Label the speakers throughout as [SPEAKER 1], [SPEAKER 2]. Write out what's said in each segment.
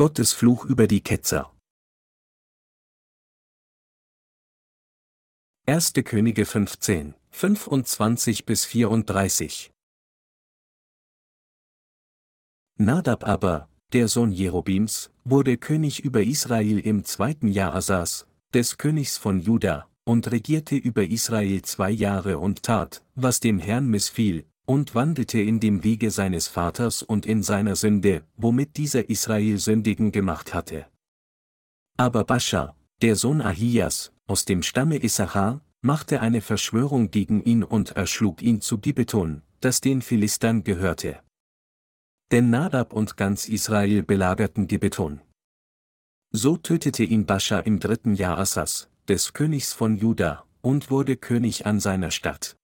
[SPEAKER 1] Gottes Fluch über die Ketzer. 1. Könige 15, 25 bis 34 Nadab aber, der Sohn Jerobims, wurde König über Israel im zweiten Jahr Asas, des Königs von Juda, und regierte über Israel zwei Jahre und tat, was dem Herrn missfiel, und wandelte in dem Wege seines Vaters und in seiner Sünde, womit dieser Israel sündigen gemacht hatte. Aber Bascha, der Sohn Ahias, aus dem Stamme Issachar, machte eine Verschwörung gegen ihn und erschlug ihn zu Gibeton, das den Philistern gehörte. Denn Nadab und ganz Israel belagerten Gibeton. So tötete ihn Bascha im dritten Jahr Assas, des Königs von Juda, und wurde König an seiner Stadt.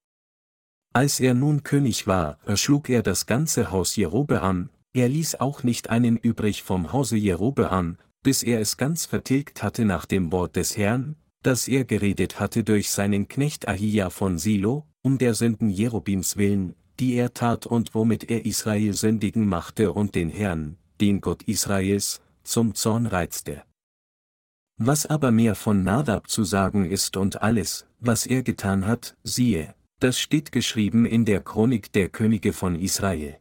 [SPEAKER 1] Als er nun König war, erschlug er das ganze Haus Jerobeam, er ließ auch nicht einen übrig vom Hause Jerobeam, bis er es ganz vertilgt hatte nach dem Wort des Herrn, das er geredet hatte durch seinen Knecht Ahia von Silo, um der Sünden Jerobims willen, die er tat und womit er Israel sündigen machte und den Herrn, den Gott Israels, zum Zorn reizte. Was aber mehr von Nadab zu sagen ist und alles, was er getan hat, siehe, das steht geschrieben in der Chronik der Könige von Israel.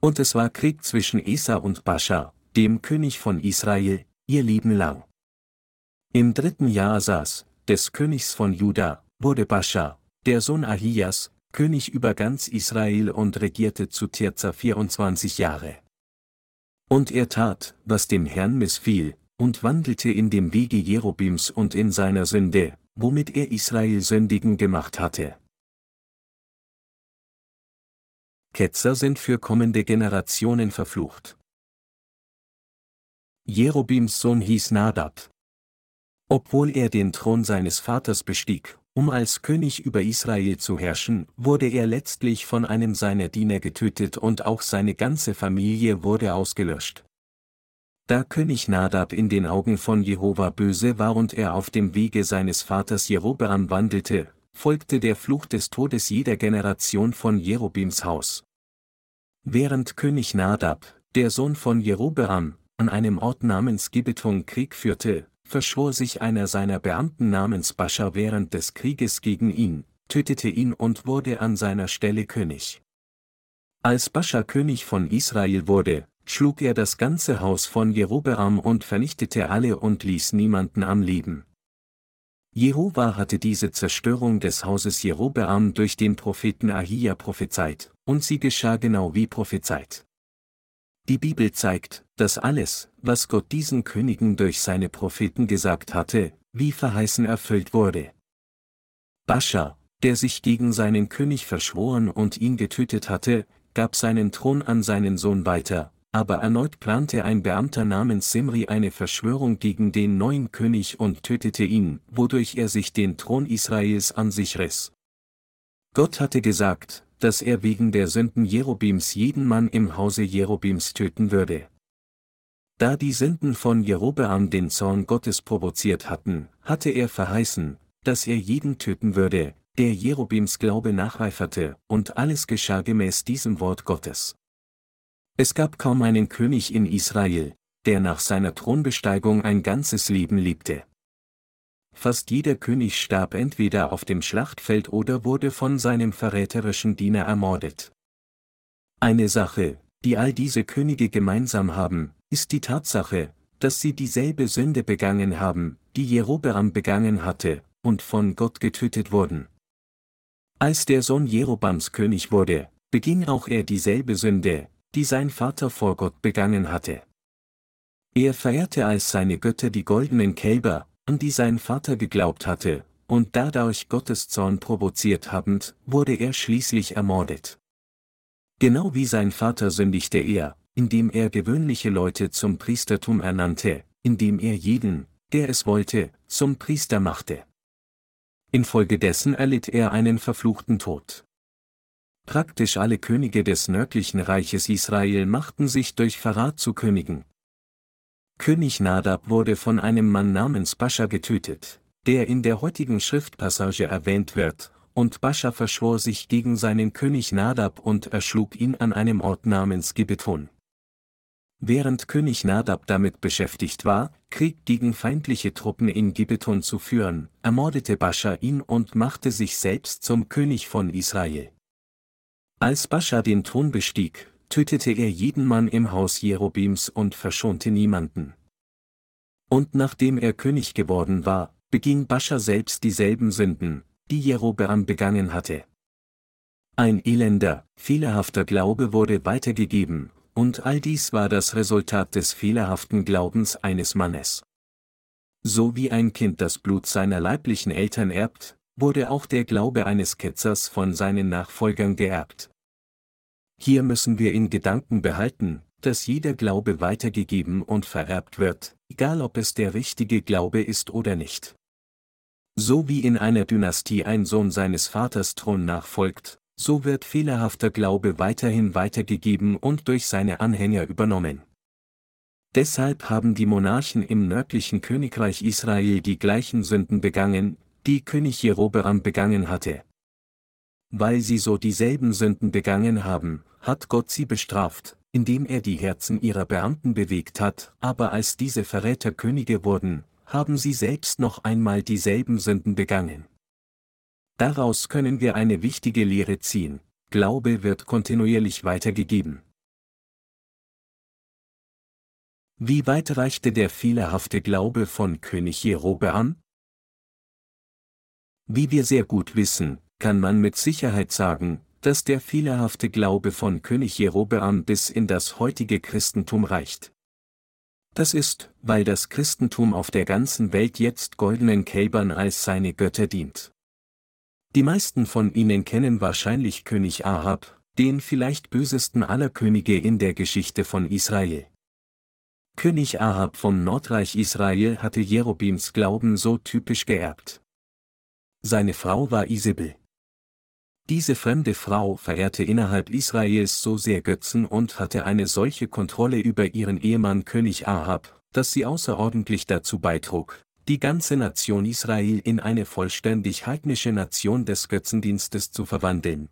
[SPEAKER 1] Und es war Krieg zwischen Esa und Bascha, dem König von Israel, ihr Leben lang. Im dritten Jahr Asas, des Königs von Juda, wurde Bascha, der Sohn Ahias, König über ganz Israel und regierte zu Tirza 24 Jahre. Und er tat, was dem Herrn missfiel, und wandelte in dem Wege Jerobims und in seiner Sünde, womit er Israel sündigen gemacht hatte. Ketzer sind für kommende Generationen verflucht. Jerobims Sohn hieß Nadab. Obwohl er den Thron seines Vaters bestieg, um als König über Israel zu herrschen, wurde er letztlich von einem seiner Diener getötet und auch seine ganze Familie wurde ausgelöscht. Da König Nadab in den Augen von Jehova böse war und er auf dem Wege seines Vaters Jerobeam wandelte, folgte der Fluch des Todes jeder Generation von Jerobims Haus. Während König Nadab, der Sohn von Jerobeam, an einem Ort namens Gibeton Krieg führte, verschwor sich einer seiner Beamten namens Bascha während des Krieges gegen ihn, tötete ihn und wurde an seiner Stelle König. Als Bascha König von Israel wurde, schlug er das ganze Haus von Jerobeam und vernichtete alle und ließ niemanden am Leben. Jehova hatte diese Zerstörung des Hauses Jerobeam durch den Propheten Ahia prophezeit, und sie geschah genau wie prophezeit. Die Bibel zeigt, dass alles, was Gott diesen Königen durch seine Propheten gesagt hatte, wie verheißen erfüllt wurde. Bascha, der sich gegen seinen König verschworen und ihn getötet hatte, gab seinen Thron an seinen Sohn weiter, aber erneut plante ein Beamter namens Simri eine Verschwörung gegen den neuen König und tötete ihn, wodurch er sich den Thron Israels an sich riss. Gott hatte gesagt, dass er wegen der Sünden Jerobims jeden Mann im Hause Jerobims töten würde. Da die Sünden von Jerobeam den Zorn Gottes provoziert hatten, hatte er verheißen, dass er jeden töten würde, der Jerobims Glaube nacheiferte, und alles geschah gemäß diesem Wort Gottes. Es gab kaum einen König in Israel, der nach seiner Thronbesteigung ein ganzes Leben liebte. Fast jeder König starb entweder auf dem Schlachtfeld oder wurde von seinem verräterischen Diener ermordet. Eine Sache, die all diese Könige gemeinsam haben, ist die Tatsache, dass sie dieselbe Sünde begangen haben, die Jerobeam begangen hatte, und von Gott getötet wurden. Als der Sohn Jerobams König wurde, beging auch er dieselbe Sünde, die sein Vater vor Gott begangen hatte. Er verehrte als seine Götter die goldenen Kälber, an die sein Vater geglaubt hatte, und dadurch Gottes Zorn provoziert habend, wurde er schließlich ermordet. Genau wie sein Vater sündigte er, indem er gewöhnliche Leute zum Priestertum ernannte, indem er jeden, der es wollte, zum Priester machte. Infolgedessen erlitt er einen verfluchten Tod. Praktisch alle Könige des nördlichen Reiches Israel machten sich durch Verrat zu Königen. König Nadab wurde von einem Mann namens Bascha getötet, der in der heutigen Schriftpassage erwähnt wird, und Bascha verschwor sich gegen seinen König Nadab und erschlug ihn an einem Ort namens Gibeton. Während König Nadab damit beschäftigt war, Krieg gegen feindliche Truppen in Gibeton zu führen, ermordete Bascha ihn und machte sich selbst zum König von Israel. Als Bascha den Thron bestieg, tötete er jeden Mann im Haus Jerobims und verschonte niemanden. Und nachdem er König geworden war, beging Bascha selbst dieselben Sünden, die Jerobeam begangen hatte. Ein elender, fehlerhafter Glaube wurde weitergegeben, und all dies war das Resultat des fehlerhaften Glaubens eines Mannes. So wie ein Kind das Blut seiner leiblichen Eltern erbt, wurde auch der Glaube eines Ketzers von seinen Nachfolgern geerbt. Hier müssen wir in Gedanken behalten, dass jeder Glaube weitergegeben und vererbt wird, egal ob es der richtige Glaube ist oder nicht. So wie in einer Dynastie ein Sohn seines Vaters Thron nachfolgt, so wird fehlerhafter Glaube weiterhin weitergegeben und durch seine Anhänger übernommen. Deshalb haben die Monarchen im nördlichen Königreich Israel die gleichen Sünden begangen, die König Jerobeam begangen hatte. Weil sie so dieselben Sünden begangen haben, hat Gott sie bestraft, indem er die Herzen ihrer Beamten bewegt hat, aber als diese Verräter Könige wurden, haben sie selbst noch einmal dieselben Sünden begangen. Daraus können wir eine wichtige Lehre ziehen. Glaube wird kontinuierlich weitergegeben. Wie weit reichte der fehlerhafte Glaube von König Jerobeam? Wie wir sehr gut wissen, kann man mit Sicherheit sagen, dass der fehlerhafte Glaube von König Jerobeam bis in das heutige Christentum reicht. Das ist, weil das Christentum auf der ganzen Welt jetzt goldenen Kälbern als seine Götter dient. Die meisten von Ihnen kennen wahrscheinlich König Ahab, den vielleicht bösesten aller Könige in der Geschichte von Israel. König Ahab vom Nordreich Israel hatte Jerobims Glauben so typisch geerbt. Seine Frau war Isabel. Diese fremde Frau verehrte innerhalb Israels so sehr Götzen und hatte eine solche Kontrolle über ihren Ehemann König Ahab, dass sie außerordentlich dazu beitrug, die ganze Nation Israel in eine vollständig heidnische Nation des Götzendienstes zu verwandeln.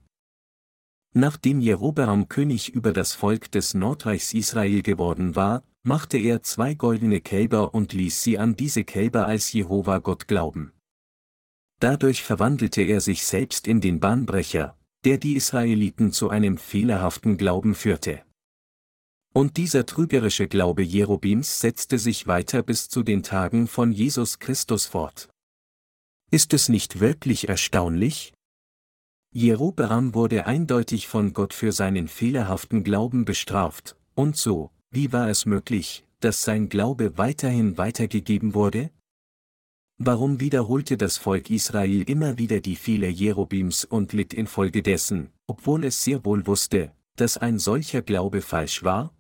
[SPEAKER 1] Nachdem Jerobeam König über das Volk des Nordreichs Israel geworden war, machte er zwei goldene Kälber und ließ sie an diese Kälber als Jehova Gott glauben. Dadurch verwandelte er sich selbst in den Bahnbrecher, der die Israeliten zu einem fehlerhaften Glauben führte. Und dieser trügerische Glaube Jerobims setzte sich weiter bis zu den Tagen von Jesus Christus fort. Ist es nicht wirklich erstaunlich? Jerobeam wurde eindeutig von Gott für seinen fehlerhaften Glauben bestraft, und so, wie war es möglich, dass sein Glaube weiterhin weitergegeben wurde? Warum wiederholte das Volk Israel immer wieder die Fehler Jerobims und litt infolgedessen, obwohl es sehr wohl wusste, dass ein solcher Glaube falsch war?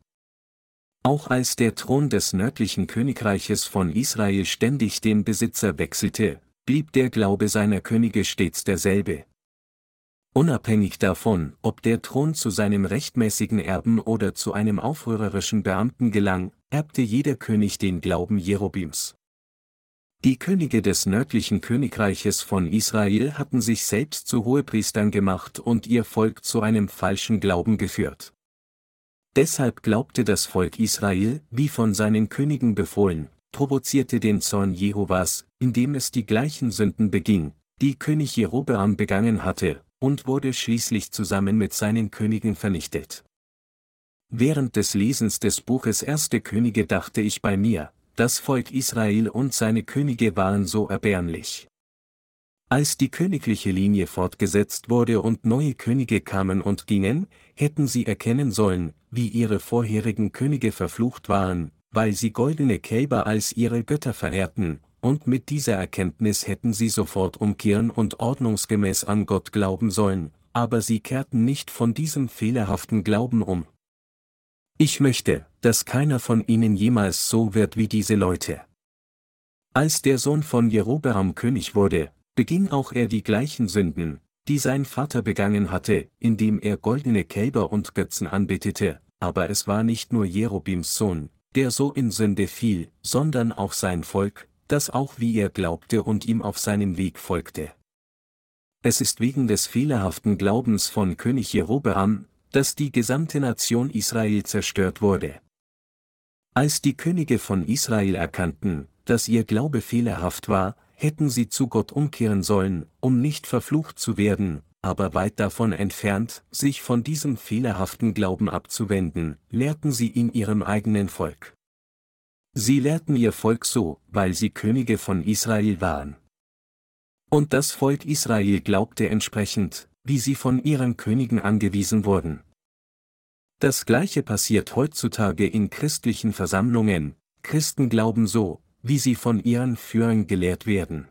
[SPEAKER 1] Auch als der Thron des nördlichen Königreiches von Israel ständig den Besitzer wechselte, blieb der Glaube seiner Könige stets derselbe. Unabhängig davon, ob der Thron zu seinem rechtmäßigen Erben oder zu einem aufrührerischen Beamten gelang, erbte jeder König den Glauben Jerobims. Die Könige des nördlichen Königreiches von Israel hatten sich selbst zu Hohepriestern gemacht und ihr Volk zu einem falschen Glauben geführt. Deshalb glaubte das Volk Israel, wie von seinen Königen befohlen, provozierte den Zorn Jehovas, indem es die gleichen Sünden beging, die König Jerobeam begangen hatte, und wurde schließlich zusammen mit seinen Königen vernichtet. Während des Lesens des Buches Erste Könige dachte ich bei mir, das Volk Israel und seine Könige waren so erbärmlich. Als die königliche Linie fortgesetzt wurde und neue Könige kamen und gingen, hätten sie erkennen sollen, wie ihre vorherigen Könige verflucht waren, weil sie goldene Kälber als ihre Götter verehrten, und mit dieser Erkenntnis hätten sie sofort umkehren und ordnungsgemäß an Gott glauben sollen, aber sie kehrten nicht von diesem fehlerhaften Glauben um. Ich möchte, dass keiner von ihnen jemals so wird wie diese Leute. Als der Sohn von Jerobeam König wurde, beging auch er die gleichen Sünden, die sein Vater begangen hatte, indem er goldene Kälber und Götzen anbetete, aber es war nicht nur Jerobims Sohn, der so in Sünde fiel, sondern auch sein Volk, das auch wie er glaubte und ihm auf seinem Weg folgte. Es ist wegen des fehlerhaften Glaubens von König Jerobeam, dass die gesamte Nation Israel zerstört wurde. Als die Könige von Israel erkannten, dass ihr Glaube fehlerhaft war, hätten sie zu Gott umkehren sollen, um nicht verflucht zu werden, aber weit davon entfernt, sich von diesem fehlerhaften Glauben abzuwenden, lehrten sie in ihrem eigenen Volk. Sie lehrten ihr Volk so, weil sie Könige von Israel waren. Und das Volk Israel glaubte entsprechend, wie sie von ihren Königen angewiesen wurden. Das gleiche passiert heutzutage in christlichen Versammlungen, Christen glauben so, wie sie von ihren Führern gelehrt werden.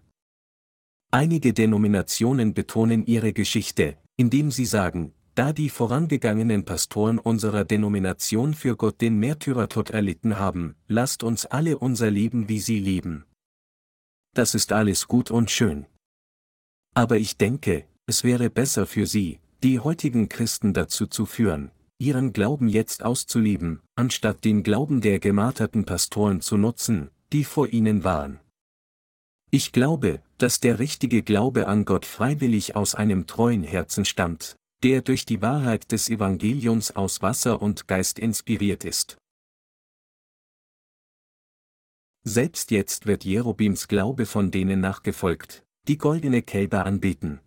[SPEAKER 1] Einige Denominationen betonen ihre Geschichte, indem sie sagen, da die vorangegangenen Pastoren unserer Denomination für Gott den Märtyrertod erlitten haben, lasst uns alle unser Leben wie sie leben. Das ist alles gut und schön. Aber ich denke, es wäre besser für sie, die heutigen Christen dazu zu führen, ihren Glauben jetzt auszuleben, anstatt den Glauben der gemarterten Pastoren zu nutzen, die vor ihnen waren. Ich glaube, dass der richtige Glaube an Gott freiwillig aus einem treuen Herzen stammt, der durch die Wahrheit des Evangeliums aus Wasser und Geist inspiriert ist. Selbst jetzt wird Jerobims Glaube von denen nachgefolgt, die goldene Kälber anbeten.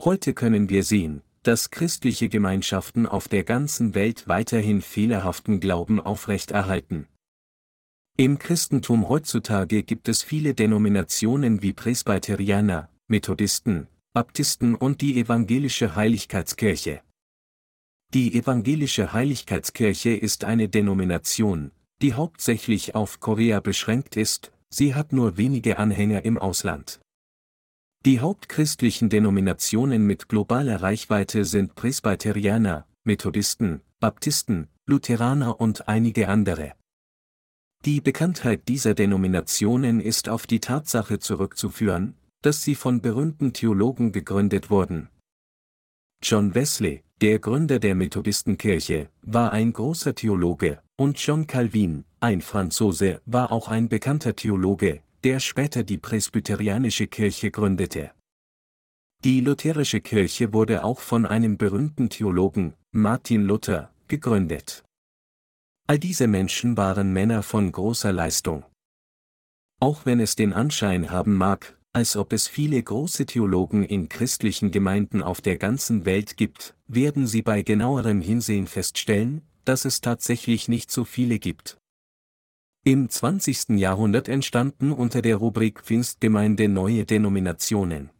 [SPEAKER 1] Heute können wir sehen, dass christliche Gemeinschaften auf der ganzen Welt weiterhin fehlerhaften Glauben aufrechterhalten. Im Christentum heutzutage gibt es viele Denominationen wie Presbyterianer, Methodisten, Baptisten und die evangelische Heiligkeitskirche. Die evangelische Heiligkeitskirche ist eine Denomination, die hauptsächlich auf Korea beschränkt ist, sie hat nur wenige Anhänger im Ausland. Die hauptchristlichen Denominationen mit globaler Reichweite sind Presbyterianer, Methodisten, Baptisten, Lutheraner und einige andere. Die Bekanntheit dieser Denominationen ist auf die Tatsache zurückzuführen, dass sie von berühmten Theologen gegründet wurden. John Wesley, der Gründer der Methodistenkirche, war ein großer Theologe, und John Calvin, ein Franzose, war auch ein bekannter Theologe, der später die presbyterianische Kirche gründete. Die lutherische Kirche wurde auch von einem berühmten Theologen, Martin Luther, gegründet. All diese Menschen waren Männer von großer Leistung. Auch wenn es den Anschein haben mag, als ob es viele große Theologen in christlichen Gemeinden auf der ganzen Welt gibt, werden Sie bei genauerem Hinsehen feststellen, dass es tatsächlich nicht so viele gibt. Im 20. Jahrhundert entstanden unter der Rubrik Pfingstgemeinde neue Denominationen.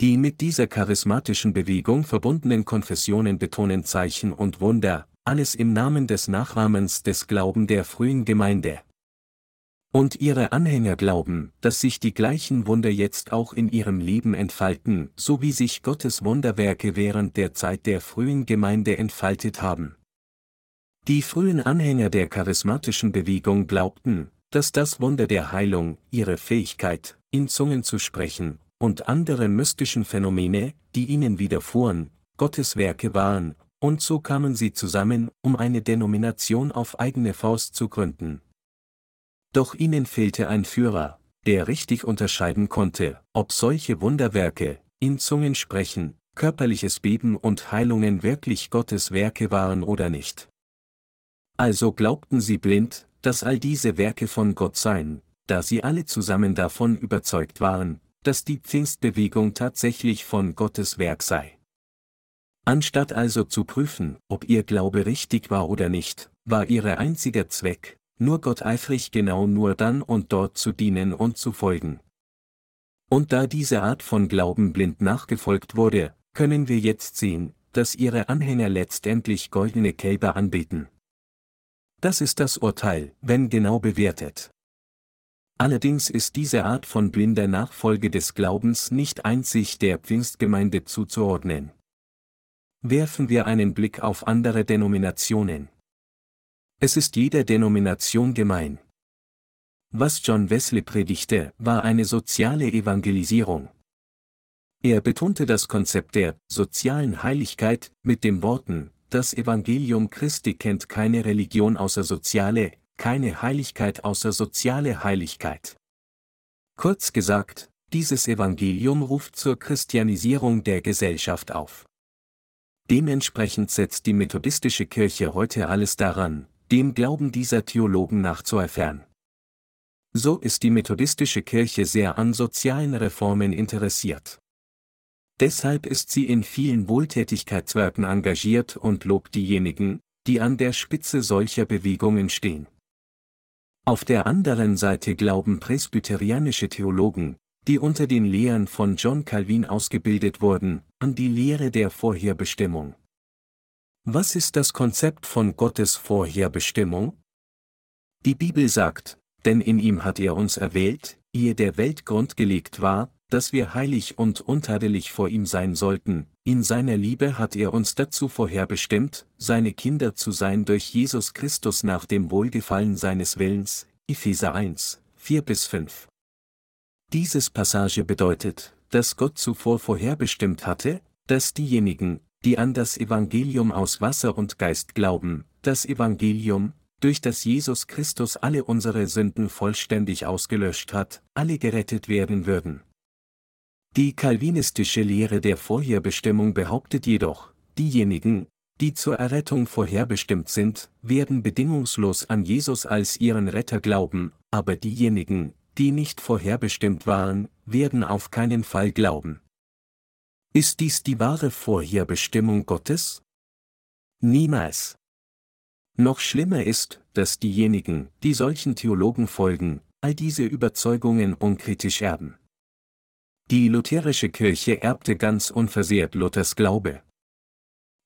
[SPEAKER 1] Die mit dieser charismatischen Bewegung verbundenen Konfessionen betonen Zeichen und Wunder, alles im Namen des Nachrahmens des Glauben der frühen Gemeinde. Und ihre Anhänger glauben, dass sich die gleichen Wunder jetzt auch in ihrem Leben entfalten, so wie sich Gottes Wunderwerke während der Zeit der frühen Gemeinde entfaltet haben. Die frühen Anhänger der charismatischen Bewegung glaubten, dass das Wunder der Heilung, ihre Fähigkeit, in Zungen zu sprechen, und andere mystischen Phänomene, die ihnen widerfuhren, Gottes Werke waren, und so kamen sie zusammen, um eine Denomination auf eigene Faust zu gründen. Doch ihnen fehlte ein Führer, der richtig unterscheiden konnte, ob solche Wunderwerke, in Zungen sprechen, körperliches Beben und Heilungen wirklich Gottes Werke waren oder nicht. Also glaubten sie blind, dass all diese Werke von Gott seien, da sie alle zusammen davon überzeugt waren, dass die Pfingstbewegung tatsächlich von Gottes Werk sei. Anstatt also zu prüfen, ob ihr Glaube richtig war oder nicht, war ihre einziger Zweck, nur Gott eifrig genau nur dann und dort zu dienen und zu folgen. Und da diese Art von Glauben blind nachgefolgt wurde, können wir jetzt sehen, dass ihre Anhänger letztendlich goldene Kälber anbeten. Das ist das Urteil, wenn genau bewertet. Allerdings ist diese Art von blinder Nachfolge des Glaubens nicht einzig der Pfingstgemeinde zuzuordnen. Werfen wir einen Blick auf andere Denominationen. Es ist jeder Denomination gemein. Was John Wesley predigte, war eine soziale Evangelisierung. Er betonte das Konzept der sozialen Heiligkeit mit den Worten, das Evangelium Christi kennt keine Religion außer soziale, keine Heiligkeit außer soziale Heiligkeit. Kurz gesagt, dieses Evangelium ruft zur Christianisierung der Gesellschaft auf. Dementsprechend setzt die methodistische Kirche heute alles daran, dem Glauben dieser Theologen nachzueifern. So ist die methodistische Kirche sehr an sozialen Reformen interessiert. Deshalb ist sie in vielen Wohltätigkeitswerken engagiert und lobt diejenigen, die an der Spitze solcher Bewegungen stehen. Auf der anderen Seite glauben presbyterianische Theologen, die unter den Lehren von John Calvin ausgebildet wurden, an die Lehre der Vorherbestimmung. Was ist das Konzept von Gottes Vorherbestimmung? Die Bibel sagt, denn in ihm hat er uns erwählt, ehe der Welt grundgelegt war, dass wir heilig und untadelig vor ihm sein sollten, in seiner Liebe hat er uns dazu vorherbestimmt, seine Kinder zu sein durch Jesus Christus nach dem Wohlgefallen seines Willens, Epheser 1, 4 bis 5. Dieses Passage bedeutet, dass Gott zuvor vorherbestimmt hatte, dass diejenigen, die an das Evangelium aus Wasser und Geist glauben, das Evangelium, durch das Jesus Christus alle unsere Sünden vollständig ausgelöscht hat, alle gerettet werden würden. Die kalvinistische Lehre der Vorherbestimmung behauptet jedoch, diejenigen, die zur Errettung vorherbestimmt sind, werden bedingungslos an Jesus als ihren Retter glauben, aber diejenigen, die nicht vorherbestimmt waren, werden auf keinen Fall glauben. Ist dies die wahre Vorherbestimmung Gottes? Niemals. Noch schlimmer ist, dass diejenigen, die solchen Theologen folgen, all diese Überzeugungen unkritisch erben. Die lutherische Kirche erbte ganz unversehrt Luthers Glaube.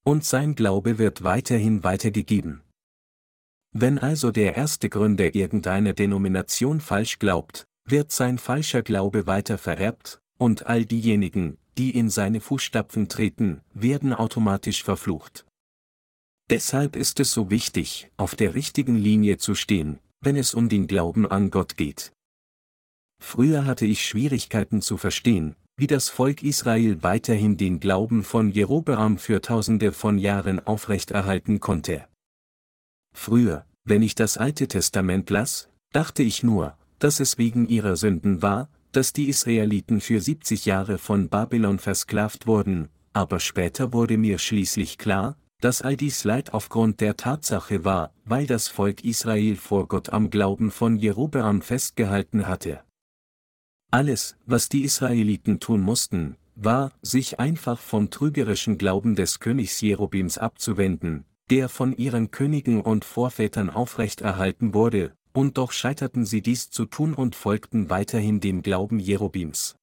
[SPEAKER 1] Und sein Glaube wird weiterhin weitergegeben. Wenn also der erste Gründer irgendeiner Denomination falsch glaubt, wird sein falscher Glaube weiter vererbt, und all diejenigen, die in seine Fußstapfen treten, werden automatisch verflucht. Deshalb ist es so wichtig, auf der richtigen Linie zu stehen, wenn es um den Glauben an Gott geht. Früher hatte ich Schwierigkeiten zu verstehen, wie das Volk Israel weiterhin den Glauben von Jerobeam für tausende von Jahren aufrechterhalten konnte. Früher, wenn ich das Alte Testament las, dachte ich nur, dass es wegen ihrer Sünden war, dass die Israeliten für 70 Jahre von Babylon versklavt wurden, aber später wurde mir schließlich klar, dass all dies Leid aufgrund der Tatsache war, weil das Volk Israel vor Gott am Glauben von Jerobeam festgehalten hatte. Alles, was die Israeliten tun mussten, war, sich einfach vom trügerischen Glauben des Königs Jerobims abzuwenden, der von ihren Königen und Vorvätern aufrechterhalten wurde, und doch scheiterten sie dies zu tun und folgten weiterhin dem Glauben Jerobims.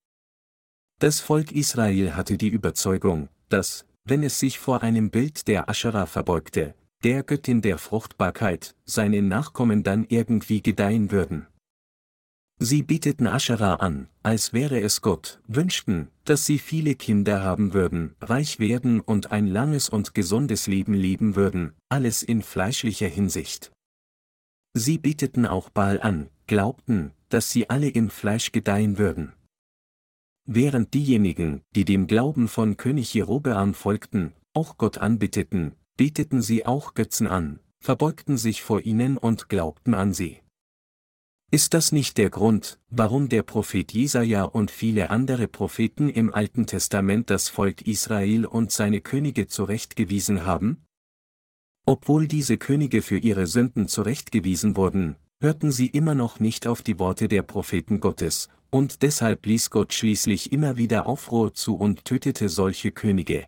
[SPEAKER 1] Das Volk Israel hatte die Überzeugung, dass, wenn es sich vor einem Bild der Aschera verbeugte, der Göttin der Fruchtbarkeit, seine Nachkommen dann irgendwie gedeihen würden. Sie bieteten Aschera an, als wäre es Gott, wünschten, dass sie viele Kinder haben würden, reich werden und ein langes und gesundes Leben leben würden, alles in fleischlicher Hinsicht. Sie bieteten auch Baal an, glaubten, dass sie alle im Fleisch gedeihen würden. Während diejenigen, die dem Glauben von König Jerobeam folgten, auch Gott anbitteten, bieteten sie auch Götzen an, verbeugten sich vor ihnen und glaubten an sie. Ist das nicht der Grund, warum der Prophet Jesaja und viele andere Propheten im Alten Testament das Volk Israel und seine Könige zurechtgewiesen haben? Obwohl diese Könige für ihre Sünden zurechtgewiesen wurden, hörten sie immer noch nicht auf die Worte der Propheten Gottes, und deshalb ließ Gott schließlich immer wieder Aufruhr zu und tötete solche Könige.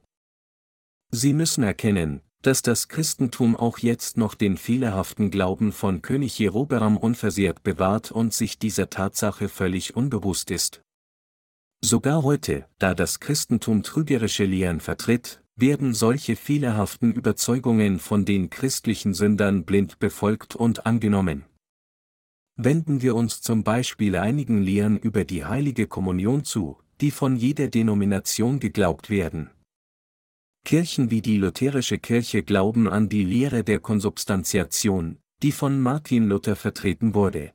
[SPEAKER 1] Sie müssen erkennen, dass das Christentum auch jetzt noch den fehlerhaften Glauben von König Jerobeam unversehrt bewahrt und sich dieser Tatsache völlig unbewusst ist. Sogar heute, da das Christentum trügerische Lehren vertritt, werden solche fehlerhaften Überzeugungen von den christlichen Sündern blind befolgt und angenommen. Wenden wir uns zum Beispiel einigen Lehren über die heilige Kommunion zu, die von jeder Denomination geglaubt werden. Kirchen wie die lutherische Kirche glauben an die Lehre der Konsubstantiation, die von Martin Luther vertreten wurde.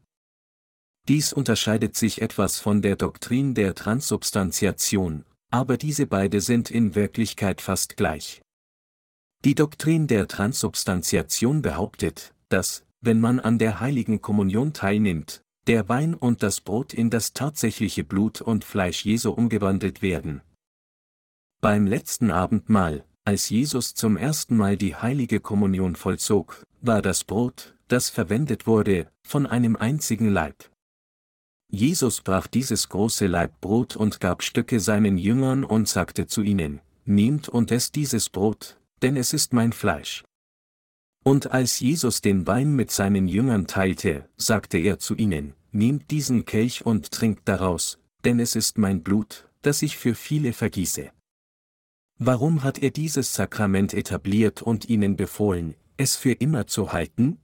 [SPEAKER 1] Dies unterscheidet sich etwas von der Doktrin der Transubstantiation, aber diese beide sind in Wirklichkeit fast gleich. Die Doktrin der Transubstantiation behauptet, dass, wenn man an der heiligen Kommunion teilnimmt, der Wein und das Brot in das tatsächliche Blut und Fleisch Jesu umgewandelt werden. Beim letzten Abendmahl, als Jesus zum ersten Mal die heilige Kommunion vollzog, war das Brot, das verwendet wurde, von einem einzigen Leib. Jesus brach dieses große Leib Brot und gab Stücke seinen Jüngern und sagte zu ihnen, Nehmt und esst dieses Brot, denn es ist mein Fleisch. Und als Jesus den Wein mit seinen Jüngern teilte, sagte er zu ihnen, Nehmt diesen Kelch und trinkt daraus, denn es ist mein Blut, das ich für viele vergieße. Warum hat er dieses Sakrament etabliert und ihnen befohlen, es für immer zu halten?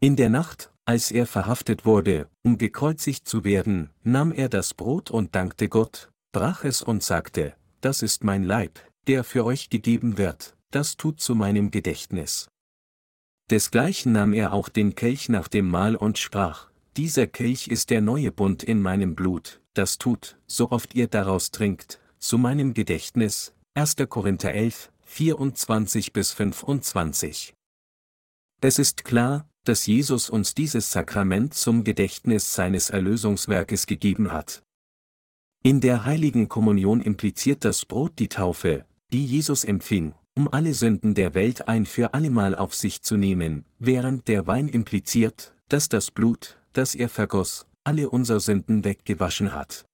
[SPEAKER 1] In der Nacht, als er verhaftet wurde, um gekreuzigt zu werden, nahm er das Brot und dankte Gott, brach es und sagte, das ist mein Leib, der für euch gegeben wird, das tut zu meinem Gedächtnis. Desgleichen nahm er auch den Kelch nach dem Mahl und sprach, dieser Kelch ist der neue Bund in meinem Blut, das tut, so oft ihr daraus trinkt, zu meinem Gedächtnis. 1. Korinther 11, 24 bis 25. Es ist klar, dass Jesus uns dieses Sakrament zum Gedächtnis seines Erlösungswerkes gegeben hat. In der heiligen Kommunion impliziert das Brot die Taufe, die Jesus empfing, um alle Sünden der Welt ein für allemal auf sich zu nehmen, während der Wein impliziert, dass das Blut, das er vergoss, alle unser Sünden weggewaschen hat.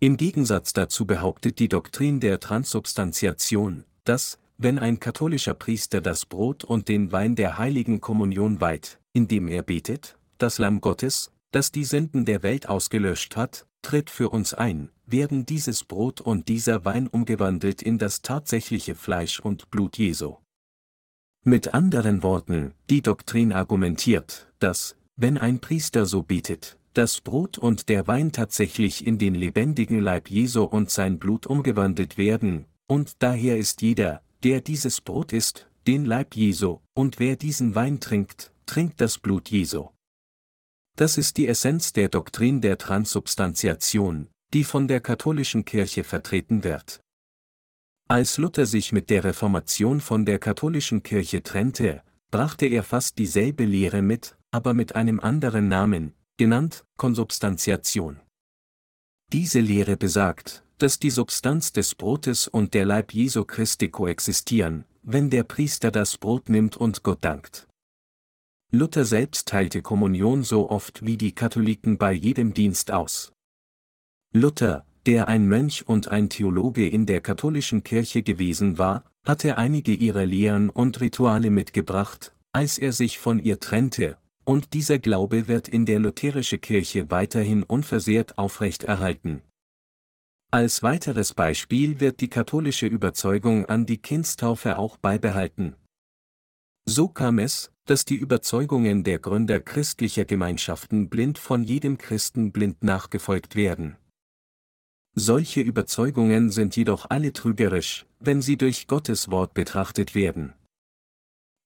[SPEAKER 1] Im Gegensatz dazu behauptet die Doktrin der Transubstantiation, dass, wenn ein katholischer Priester das Brot und den Wein der heiligen Kommunion weiht, indem er betet, das Lamm Gottes, das die Sünden der Welt ausgelöscht hat, tritt für uns ein, werden dieses Brot und dieser Wein umgewandelt in das tatsächliche Fleisch und Blut Jesu. Mit anderen Worten, die Doktrin argumentiert, dass, wenn ein Priester so betet, das Brot und der Wein tatsächlich in den lebendigen Leib Jesu und sein Blut umgewandelt werden, und daher ist jeder, der dieses Brot isst, den Leib Jesu, und wer diesen Wein trinkt, trinkt das Blut Jesu. Das ist die Essenz der Doktrin der Transubstantiation, die von der katholischen Kirche vertreten wird. Als Luther sich mit der Reformation von der katholischen Kirche trennte, brachte er fast dieselbe Lehre mit, aber mit einem anderen Namen, genannt Konsubstantiation. Diese Lehre besagt, dass die Substanz des Brotes und der Leib Jesu Christi koexistieren, wenn der Priester das Brot nimmt und Gott dankt. Luther selbst teilte Kommunion so oft wie die Katholiken bei jedem Dienst aus. Luther, der ein Mönch und ein Theologe in der katholischen Kirche gewesen war, hatte einige ihrer Lehren und Rituale mitgebracht, als er sich von ihr trennte und dieser Glaube wird in der lutherische Kirche weiterhin unversehrt aufrechterhalten. Als weiteres Beispiel wird die katholische Überzeugung an die Kindstaufe auch beibehalten. So kam es, dass die Überzeugungen der Gründer christlicher Gemeinschaften blind von jedem Christen blind nachgefolgt werden. Solche Überzeugungen sind jedoch alle trügerisch, wenn sie durch Gottes Wort betrachtet werden.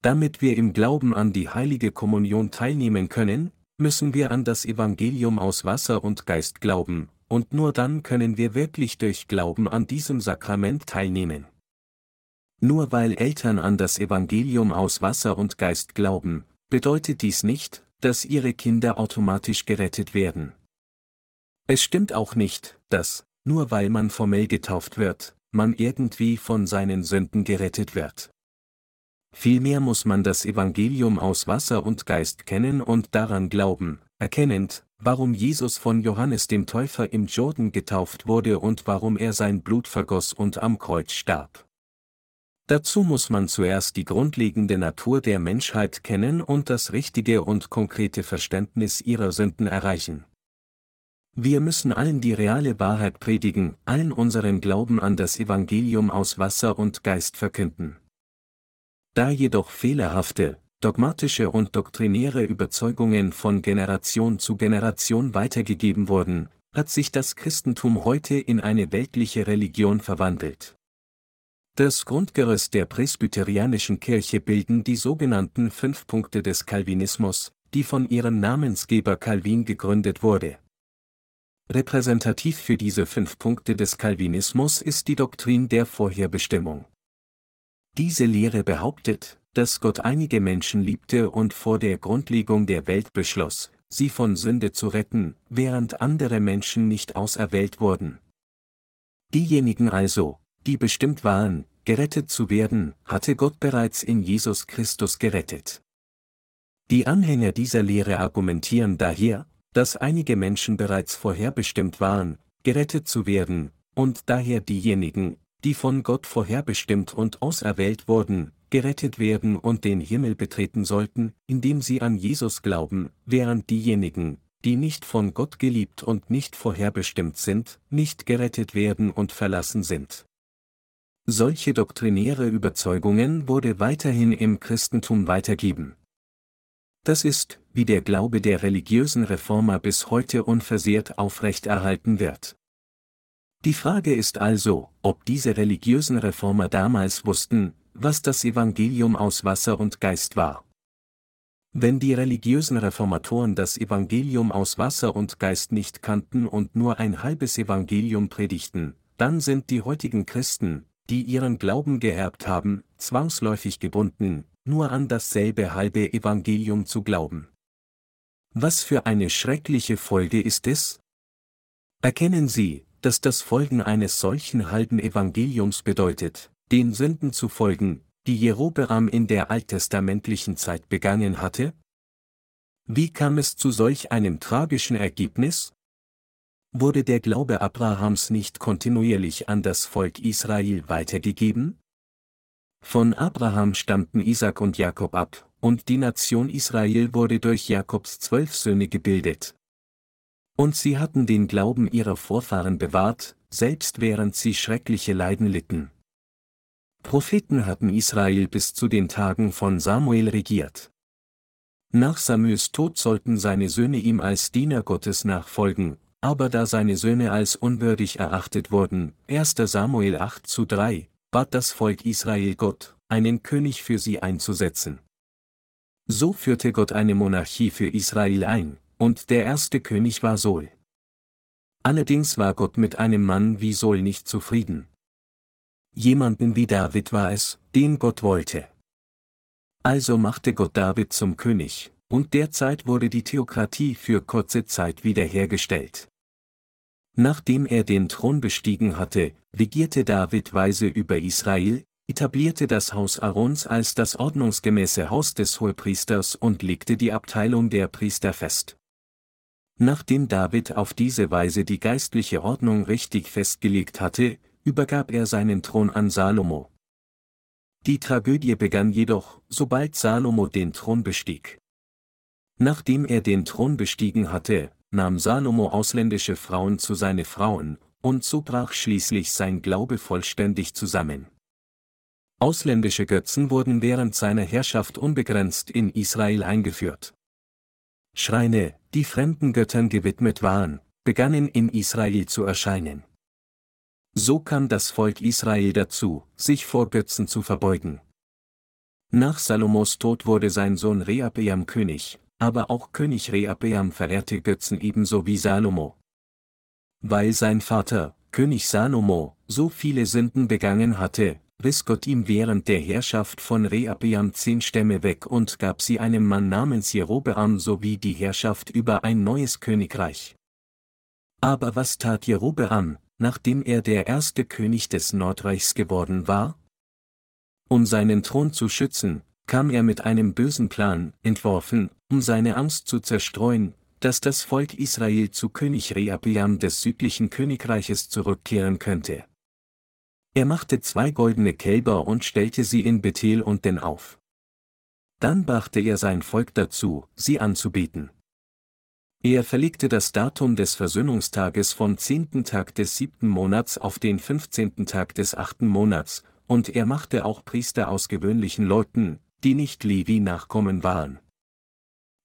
[SPEAKER 1] Damit wir im Glauben an die heilige Kommunion teilnehmen können, müssen wir an das Evangelium aus Wasser und Geist glauben, und nur dann können wir wirklich durch Glauben an diesem Sakrament teilnehmen. Nur weil Eltern an das Evangelium aus Wasser und Geist glauben, bedeutet dies nicht, dass ihre Kinder automatisch gerettet werden. Es stimmt auch nicht, dass, nur weil man formell getauft wird, man irgendwie von seinen Sünden gerettet wird. Vielmehr muss man das Evangelium aus Wasser und Geist kennen und daran glauben, erkennend, warum Jesus von Johannes dem Täufer im Jordan getauft wurde und warum er sein Blut vergoss und am Kreuz starb. Dazu muss man zuerst die grundlegende Natur der Menschheit kennen und das richtige und konkrete Verständnis ihrer Sünden erreichen. Wir müssen allen die reale Wahrheit predigen, allen unseren Glauben an das Evangelium aus Wasser und Geist verkünden. Da jedoch fehlerhafte, dogmatische und doktrinäre Überzeugungen von Generation zu Generation weitergegeben wurden, hat sich das Christentum heute in eine weltliche Religion verwandelt. Das Grundgerüst der presbyterianischen Kirche bilden die sogenannten fünf Punkte des Calvinismus, die von ihrem Namensgeber Calvin gegründet wurde. Repräsentativ für diese fünf Punkte des Calvinismus ist die Doktrin der Vorherbestimmung. Diese Lehre behauptet, dass Gott einige Menschen liebte und vor der Grundlegung der Welt beschloss, sie von Sünde zu retten, während andere Menschen nicht auserwählt wurden. Diejenigen also, die bestimmt waren, gerettet zu werden, hatte Gott bereits in Jesus Christus gerettet. Die Anhänger dieser Lehre argumentieren daher, dass einige Menschen bereits vorherbestimmt waren, gerettet zu werden, und daher diejenigen, die von Gott vorherbestimmt und auserwählt wurden, gerettet werden und den Himmel betreten sollten, indem sie an Jesus glauben, während diejenigen, die nicht von Gott geliebt und nicht vorherbestimmt sind, nicht gerettet werden und verlassen sind. Solche doktrinäre Überzeugungen wurde weiterhin im Christentum weitergeben. Das ist, wie der Glaube der religiösen Reformer bis heute unversehrt aufrechterhalten wird. Die Frage ist also, ob diese religiösen Reformer damals wussten, was das Evangelium aus Wasser und Geist war. Wenn die religiösen Reformatoren das Evangelium aus Wasser und Geist nicht kannten und nur ein halbes Evangelium predigten, dann sind die heutigen Christen, die ihren Glauben geerbt haben, zwangsläufig gebunden, nur an dasselbe halbe Evangelium zu glauben. Was für eine schreckliche Folge ist es? Erkennen Sie, dass das Folgen eines solchen halben Evangeliums bedeutet, den Sünden zu folgen, die Jerobeam in der alttestamentlichen Zeit begangen hatte? Wie kam es zu solch einem tragischen Ergebnis? Wurde der Glaube Abrahams nicht kontinuierlich an das Volk Israel weitergegeben? Von Abraham stammten Isaac und Jakob ab, und die Nation Israel wurde durch Jakobs zwölf Söhne gebildet. Und sie hatten den Glauben ihrer Vorfahren bewahrt, selbst während sie schreckliche Leiden litten. Propheten hatten Israel bis zu den Tagen von Samuel regiert. Nach Samuels Tod sollten seine Söhne ihm als Diener Gottes nachfolgen, aber da seine Söhne als unwürdig erachtet wurden, 1. Samuel 8 zu 3, bat das Volk Israel Gott, einen König für sie einzusetzen. So führte Gott eine Monarchie für Israel ein, und der erste König war Sol. Allerdings war Gott mit einem Mann wie Sol nicht zufrieden. Jemanden wie David war es, den Gott wollte. Also machte Gott David zum König, und derzeit wurde die Theokratie für kurze Zeit wiederhergestellt. Nachdem er den Thron bestiegen hatte, regierte David weise über Israel, etablierte das Haus Aarons als das ordnungsgemäße Haus des Hohepriesters und legte die Abteilung der Priester fest. Nachdem David auf diese Weise die geistliche Ordnung richtig festgelegt hatte, übergab er seinen Thron an Salomo. Die Tragödie begann jedoch, sobald Salomo den Thron bestieg. Nachdem er den Thron bestiegen hatte, nahm Salomo ausländische Frauen zu seine Frauen, und so brach schließlich sein Glaube vollständig zusammen. Ausländische Götzen wurden während seiner Herrschaft unbegrenzt in Israel eingeführt. Schreine, die fremden Göttern gewidmet waren, begannen in Israel zu erscheinen. So kam das Volk Israel dazu, sich vor Götzen zu verbeugen. Nach Salomos Tod wurde sein Sohn Rehabeam König, aber auch König Rehabeam verehrte Götzen ebenso wie Salomo. Weil sein Vater, König Salomo, so viele Sünden begangen hatte, riss Gott ihm während der Herrschaft von Rehabeam zehn Stämme weg und gab sie einem Mann namens Jerobeam sowie die Herrschaft über ein neues Königreich. Aber was tat Jerobeam, nachdem er der erste König des Nordreichs geworden war? Um seinen Thron zu schützen, kam er mit einem bösen Plan, entworfen, um seine Angst zu zerstreuen, dass das Volk Israel zu König Rehabeam des südlichen Königreiches zurückkehren könnte. Er machte zwei goldene Kälber und stellte sie in Bethel und Den auf. Dann brachte er sein Volk dazu, sie anzubeten. Er verlegte das Datum des Versöhnungstages vom zehnten Tag des siebten Monats auf den fünfzehnten Tag des achten Monats, und er machte auch Priester aus gewöhnlichen Leuten, die nicht Levi Nachkommen waren.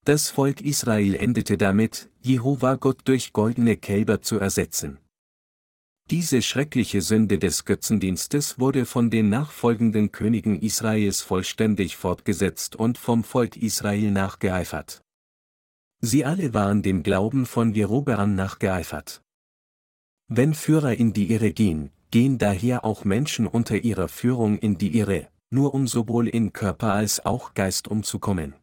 [SPEAKER 1] Das Volk Israel endete damit, Jehova Gott durch goldene Kälber zu ersetzen. Diese schreckliche Sünde des Götzendienstes wurde von den nachfolgenden Königen Israels vollständig fortgesetzt und vom Volk Israel nachgeeifert. Sie alle waren dem Glauben von Jerobeam nachgeeifert. Wenn Führer in die Irre gehen, gehen daher auch Menschen unter ihrer Führung in die Irre, nur um sowohl in Körper als auch Geist umzukommen.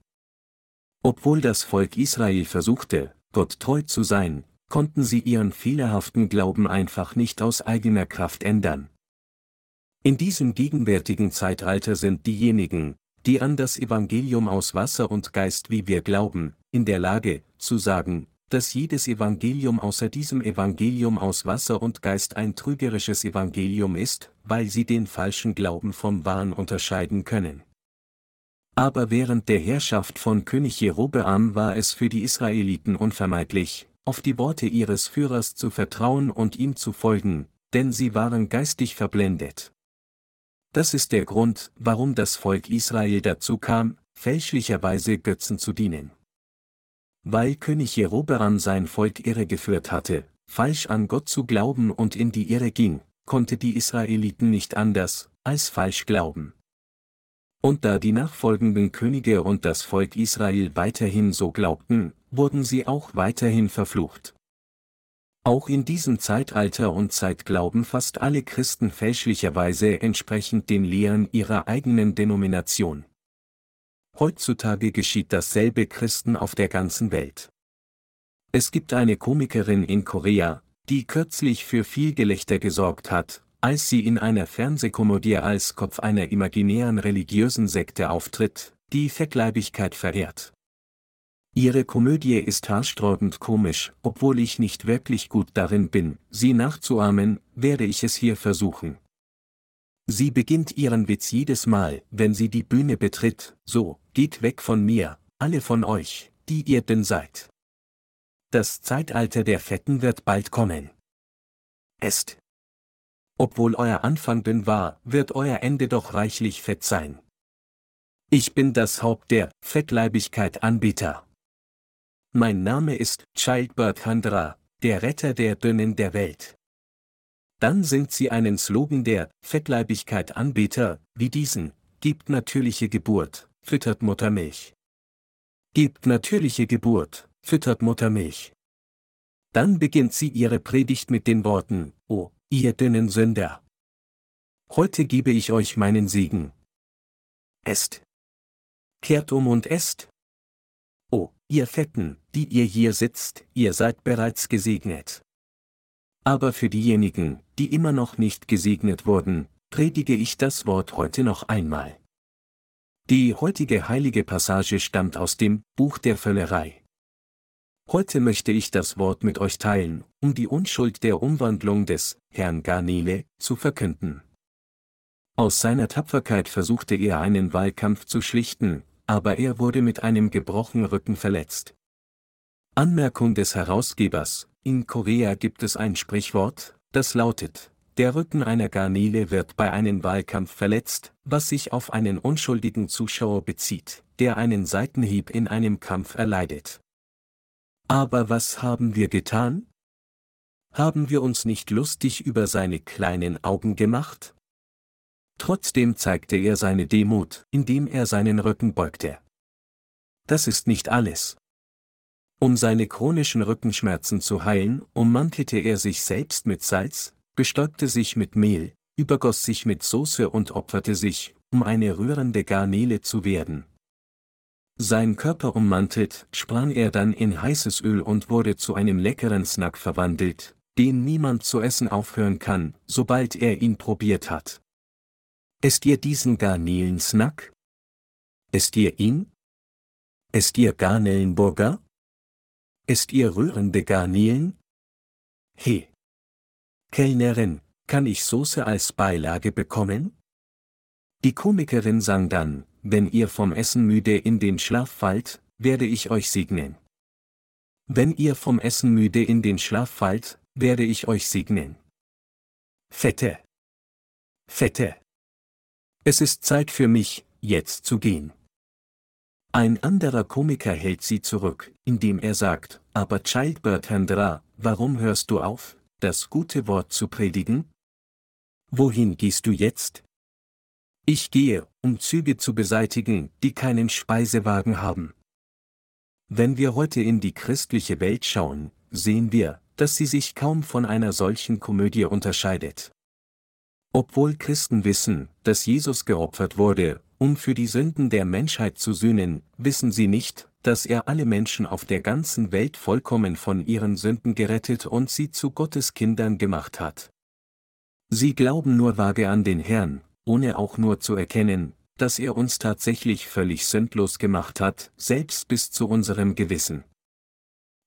[SPEAKER 1] Obwohl das Volk Israel versuchte, Gott treu zu sein, konnten sie ihren fehlerhaften Glauben einfach nicht aus eigener Kraft ändern. In diesem gegenwärtigen Zeitalter sind diejenigen, die an das Evangelium aus Wasser und Geist wie wir glauben, in der Lage, zu sagen, dass jedes Evangelium außer diesem Evangelium aus Wasser und Geist ein trügerisches Evangelium ist, weil sie den falschen Glauben vom wahren unterscheiden können. Aber während der Herrschaft von König Jerobeam war es für die Israeliten unvermeidlich, auf die Worte ihres Führers zu vertrauen und ihm zu folgen, denn sie waren geistig verblendet. Das ist der Grund, warum das Volk Israel dazu kam, fälschlicherweise Götzen zu dienen. Weil König Jerobeam sein Volk irregeführt hatte, falsch an Gott zu glauben und in die Irre ging, konnte die Israeliten nicht anders, als falsch glauben. Und da die nachfolgenden Könige und das Volk Israel weiterhin so glaubten, wurden sie auch weiterhin verflucht. Auch in diesem Zeitalter und Zeit glauben fast alle Christen fälschlicherweise entsprechend den Lehren ihrer eigenen Denomination. Heutzutage geschieht dasselbe Christen auf der ganzen Welt. Es gibt eine Komikerin in Korea, die kürzlich für viel Gelächter gesorgt hat, als sie in einer Fernsehkomödie als Kopf einer imaginären religiösen Sekte auftritt, die Fettleibigkeit verehrt. Ihre Komödie ist haarsträubend komisch, obwohl ich nicht wirklich gut darin bin, sie nachzuahmen, werde ich es hier versuchen. Sie beginnt ihren Witz jedes Mal, wenn sie die Bühne betritt, so, geht weg von mir, alle von euch, die ihr denn seid. Das Zeitalter der Fetten wird bald kommen. Est. Obwohl euer Anfang dünn war, wird euer Ende doch reichlich fett sein. Ich bin das Haupt der Fettleibigkeit Anbieter. Mein Name ist Childbirth Handra, der Retter der Dünnen der Welt. Dann singt sie einen Slogan der Fettleibigkeit Anbeter, wie diesen, gibt natürliche Geburt, füttert Muttermilch. Gibt natürliche Geburt, füttert Muttermilch. Dann beginnt sie ihre Predigt mit den Worten, O, ihr dünnen Sünder. Heute gebe ich euch meinen Segen. Esst. Kehrt um und esst. O, ihr Fetten, die ihr hier sitzt, ihr seid bereits gesegnet. Aber für diejenigen, die immer noch nicht gesegnet wurden, predige ich das Wort heute noch einmal. Die heutige heilige Passage stammt aus dem Buch der Völlerei. Heute möchte ich das Wort mit euch teilen, um die Unschuld der Umwandlung des Herrn Garnele zu verkünden. Aus seiner Tapferkeit versuchte er einen Wahlkampf zu schlichten, aber er wurde mit einem gebrochenen Rücken verletzt. Anmerkung des Herausgebers, in Korea gibt es ein Sprichwort, das lautet, der Rücken einer Garnele wird bei einem Wahlkampf verletzt, was sich auf einen unschuldigen Zuschauer bezieht, der einen Seitenhieb in einem Kampf erleidet. Aber was haben wir getan? Haben wir uns nicht lustig über seine kleinen Augen gemacht? Trotzdem zeigte er seine Demut, indem er seinen Rücken beugte. Das ist nicht alles. Um seine chronischen Rückenschmerzen zu heilen, ummantelte er sich selbst mit Salz, bestäubte sich mit Mehl, übergoss sich mit Soße und opferte sich, um eine rührende Garnele zu werden. Sein Körper ummantelt, sprang er dann in heißes Öl und wurde zu einem leckeren Snack verwandelt, den niemand zu essen aufhören kann, sobald er ihn probiert hat. Esst ihr diesen Garnelen-Snack? Esst ihr ihn? Esst ihr Garnelenburger? Esst ihr rührende Garnelen? He. Kellnerin, kann ich Soße als Beilage bekommen? Die Komikerin sang dann, wenn ihr vom Essen müde in den Schlaf fallt, werde ich euch segnen. Wenn ihr vom Essen müde in den Schlaf fallt, werde ich euch segnen. Fette. Fette. Es ist Zeit für mich, jetzt zu gehen. Ein anderer Komiker hält sie zurück, indem er sagt, aber Childbird Hendra, warum hörst du auf, das gute Wort zu predigen? Wohin gehst du jetzt? Ich gehe, um Züge zu beseitigen, die keinen Speisewagen haben. Wenn wir heute in die christliche Welt schauen, sehen wir, dass sie sich kaum von einer solchen Komödie unterscheidet. Obwohl Christen wissen, dass Jesus geopfert wurde, um für die Sünden der Menschheit zu sühnen, wissen sie nicht, dass er alle Menschen auf der ganzen Welt vollkommen von ihren Sünden gerettet und sie zu Gottes Kindern gemacht hat. Sie glauben nur vage an den Herrn, ohne auch nur zu erkennen, dass er uns tatsächlich völlig sündlos gemacht hat, selbst bis zu unserem Gewissen.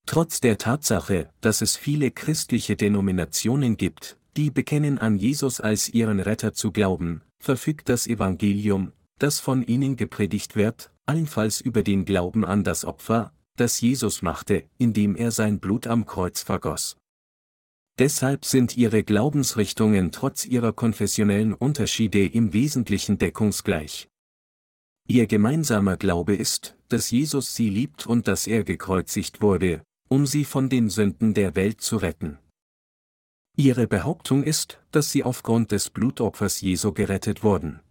[SPEAKER 1] Trotz der Tatsache, dass es viele christliche Denominationen gibt, die bekennen an Jesus als ihren Retter zu glauben, verfügt das Evangelium, das von ihnen gepredigt wird, allenfalls über den Glauben an das Opfer, das Jesus machte, indem er sein Blut am Kreuz vergoss. Deshalb sind ihre Glaubensrichtungen trotz ihrer konfessionellen Unterschiede im Wesentlichen deckungsgleich. Ihr gemeinsamer Glaube ist, dass Jesus sie liebt und dass er gekreuzigt wurde, um sie von den Sünden der Welt zu retten. Ihre Behauptung ist, dass sie aufgrund des Blutopfers Jesu gerettet wurden.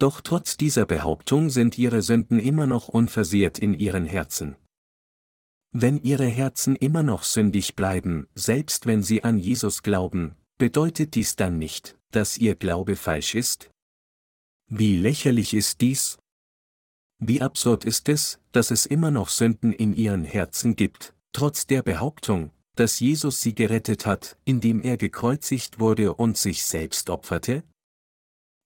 [SPEAKER 1] Doch trotz dieser Behauptung sind ihre Sünden immer noch unversehrt in ihren Herzen. Wenn ihre Herzen immer noch sündig bleiben, selbst wenn sie an Jesus glauben, bedeutet dies dann nicht, dass ihr Glaube falsch ist? Wie lächerlich ist dies? Wie absurd ist es, dass es immer noch Sünden in ihren Herzen gibt, trotz der Behauptung, dass Jesus sie gerettet hat, indem er gekreuzigt wurde und sich selbst opferte?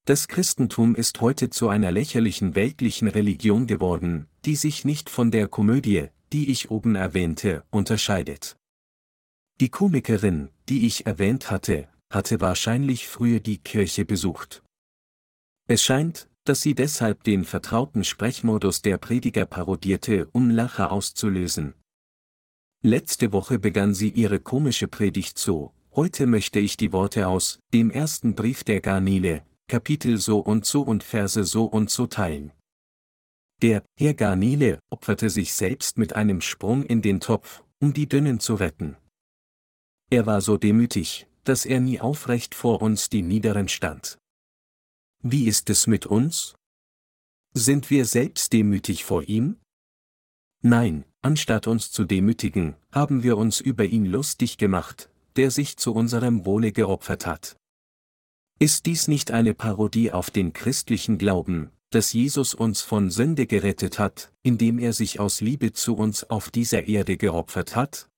[SPEAKER 1] Das Christentum ist heute zu einer lächerlichen weltlichen Religion geworden, die sich nicht von der Komödie, die ich oben erwähnte, unterscheidet. Die Komikerin, die ich erwähnt hatte, hatte wahrscheinlich früher die Kirche besucht. Es scheint, dass sie deshalb den vertrauten Sprechmodus der Prediger parodierte, um Lacher auszulösen. Letzte Woche begann sie ihre komische Predigt so, heute möchte ich die Worte aus dem ersten Brief der Garnele, Kapitel so und so und Verse so und so teilen. Der Herr Garnele opferte sich selbst mit einem Sprung in den Topf, um die Dünnen zu retten. Er war so demütig, dass er nie aufrecht vor uns die Niederen stand. Wie ist es mit uns? Sind wir selbst demütig vor ihm? Nein, anstatt uns zu demütigen, haben wir uns über ihn lustig gemacht, der sich zu unserem Wohle geopfert hat. Ist dies nicht eine Parodie auf den christlichen Glauben, dass Jesus uns von Sünde gerettet hat, indem er sich aus Liebe zu uns auf dieser Erde geopfert hat?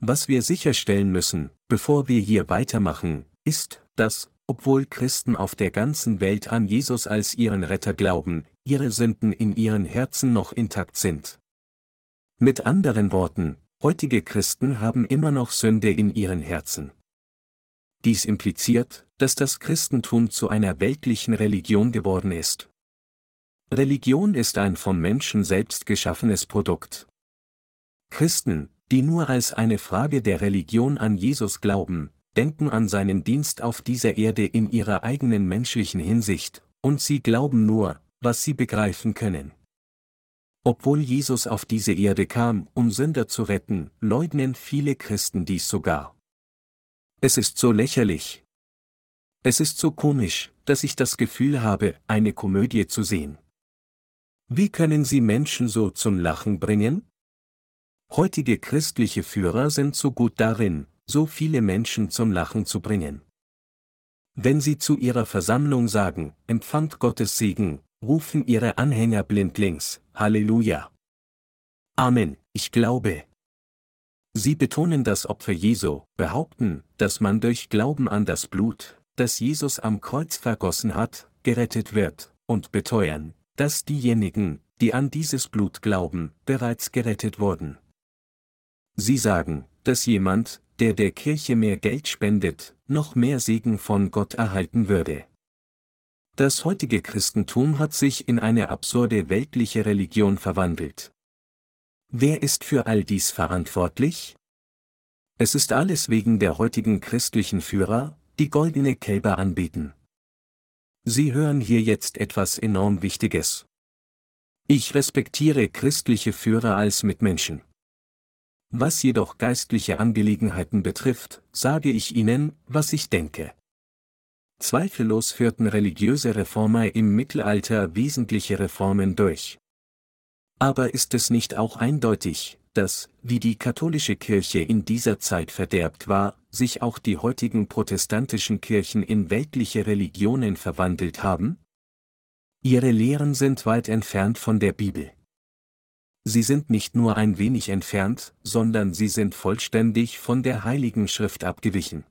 [SPEAKER 1] Was wir sicherstellen müssen, bevor wir hier weitermachen, ist, dass, obwohl Christen auf der ganzen Welt an Jesus als ihren Retter glauben, ihre Sünden in ihren Herzen noch intakt sind. Mit anderen Worten, heutige Christen haben immer noch Sünde in ihren Herzen. Dies impliziert, dass das Christentum zu einer weltlichen Religion geworden ist. Religion ist ein vom Menschen selbst geschaffenes Produkt. Christen, die nur als eine Frage der Religion an Jesus glauben, denken an seinen Dienst auf dieser Erde in ihrer eigenen menschlichen Hinsicht, und sie glauben nur, was sie begreifen können. Obwohl Jesus auf diese Erde kam, um Sünder zu retten, leugnen viele Christen dies sogar. Es ist so lächerlich. Es ist so komisch, dass ich das Gefühl habe, eine Komödie zu sehen. Wie können Sie Menschen so zum Lachen bringen? Heutige christliche Führer sind so gut darin, so viele Menschen zum Lachen zu bringen. Wenn sie zu ihrer Versammlung sagen, empfangt Gottes Segen, rufen ihre Anhänger blindlings, Halleluja. Amen, ich glaube. Sie betonen das Opfer Jesu, behaupten, dass man durch Glauben an das Blut, das Jesus am Kreuz vergossen hat, gerettet wird, und beteuern, dass diejenigen, die an dieses Blut glauben, bereits gerettet wurden. Sie sagen, dass jemand, der der Kirche mehr Geld spendet, noch mehr Segen von Gott erhalten würde. Das heutige Christentum hat sich in eine absurde weltliche Religion verwandelt. Wer ist für all dies verantwortlich? Es ist alles wegen der heutigen christlichen Führer, die goldene Kälber anbeten. Sie hören hier jetzt etwas enorm Wichtiges. Ich respektiere christliche Führer als Mitmenschen. Was jedoch geistliche Angelegenheiten betrifft, sage ich Ihnen, was ich denke. Zweifellos führten religiöse Reformer im Mittelalter wesentliche Reformen durch. Aber ist es nicht auch eindeutig, dass, wie die katholische Kirche in dieser Zeit verderbt war, sich auch die heutigen protestantischen Kirchen in weltliche Religionen verwandelt haben? Ihre Lehren sind weit entfernt von der Bibel. Sie sind nicht nur ein wenig entfernt, sondern sie sind vollständig von der Heiligen Schrift abgewichen.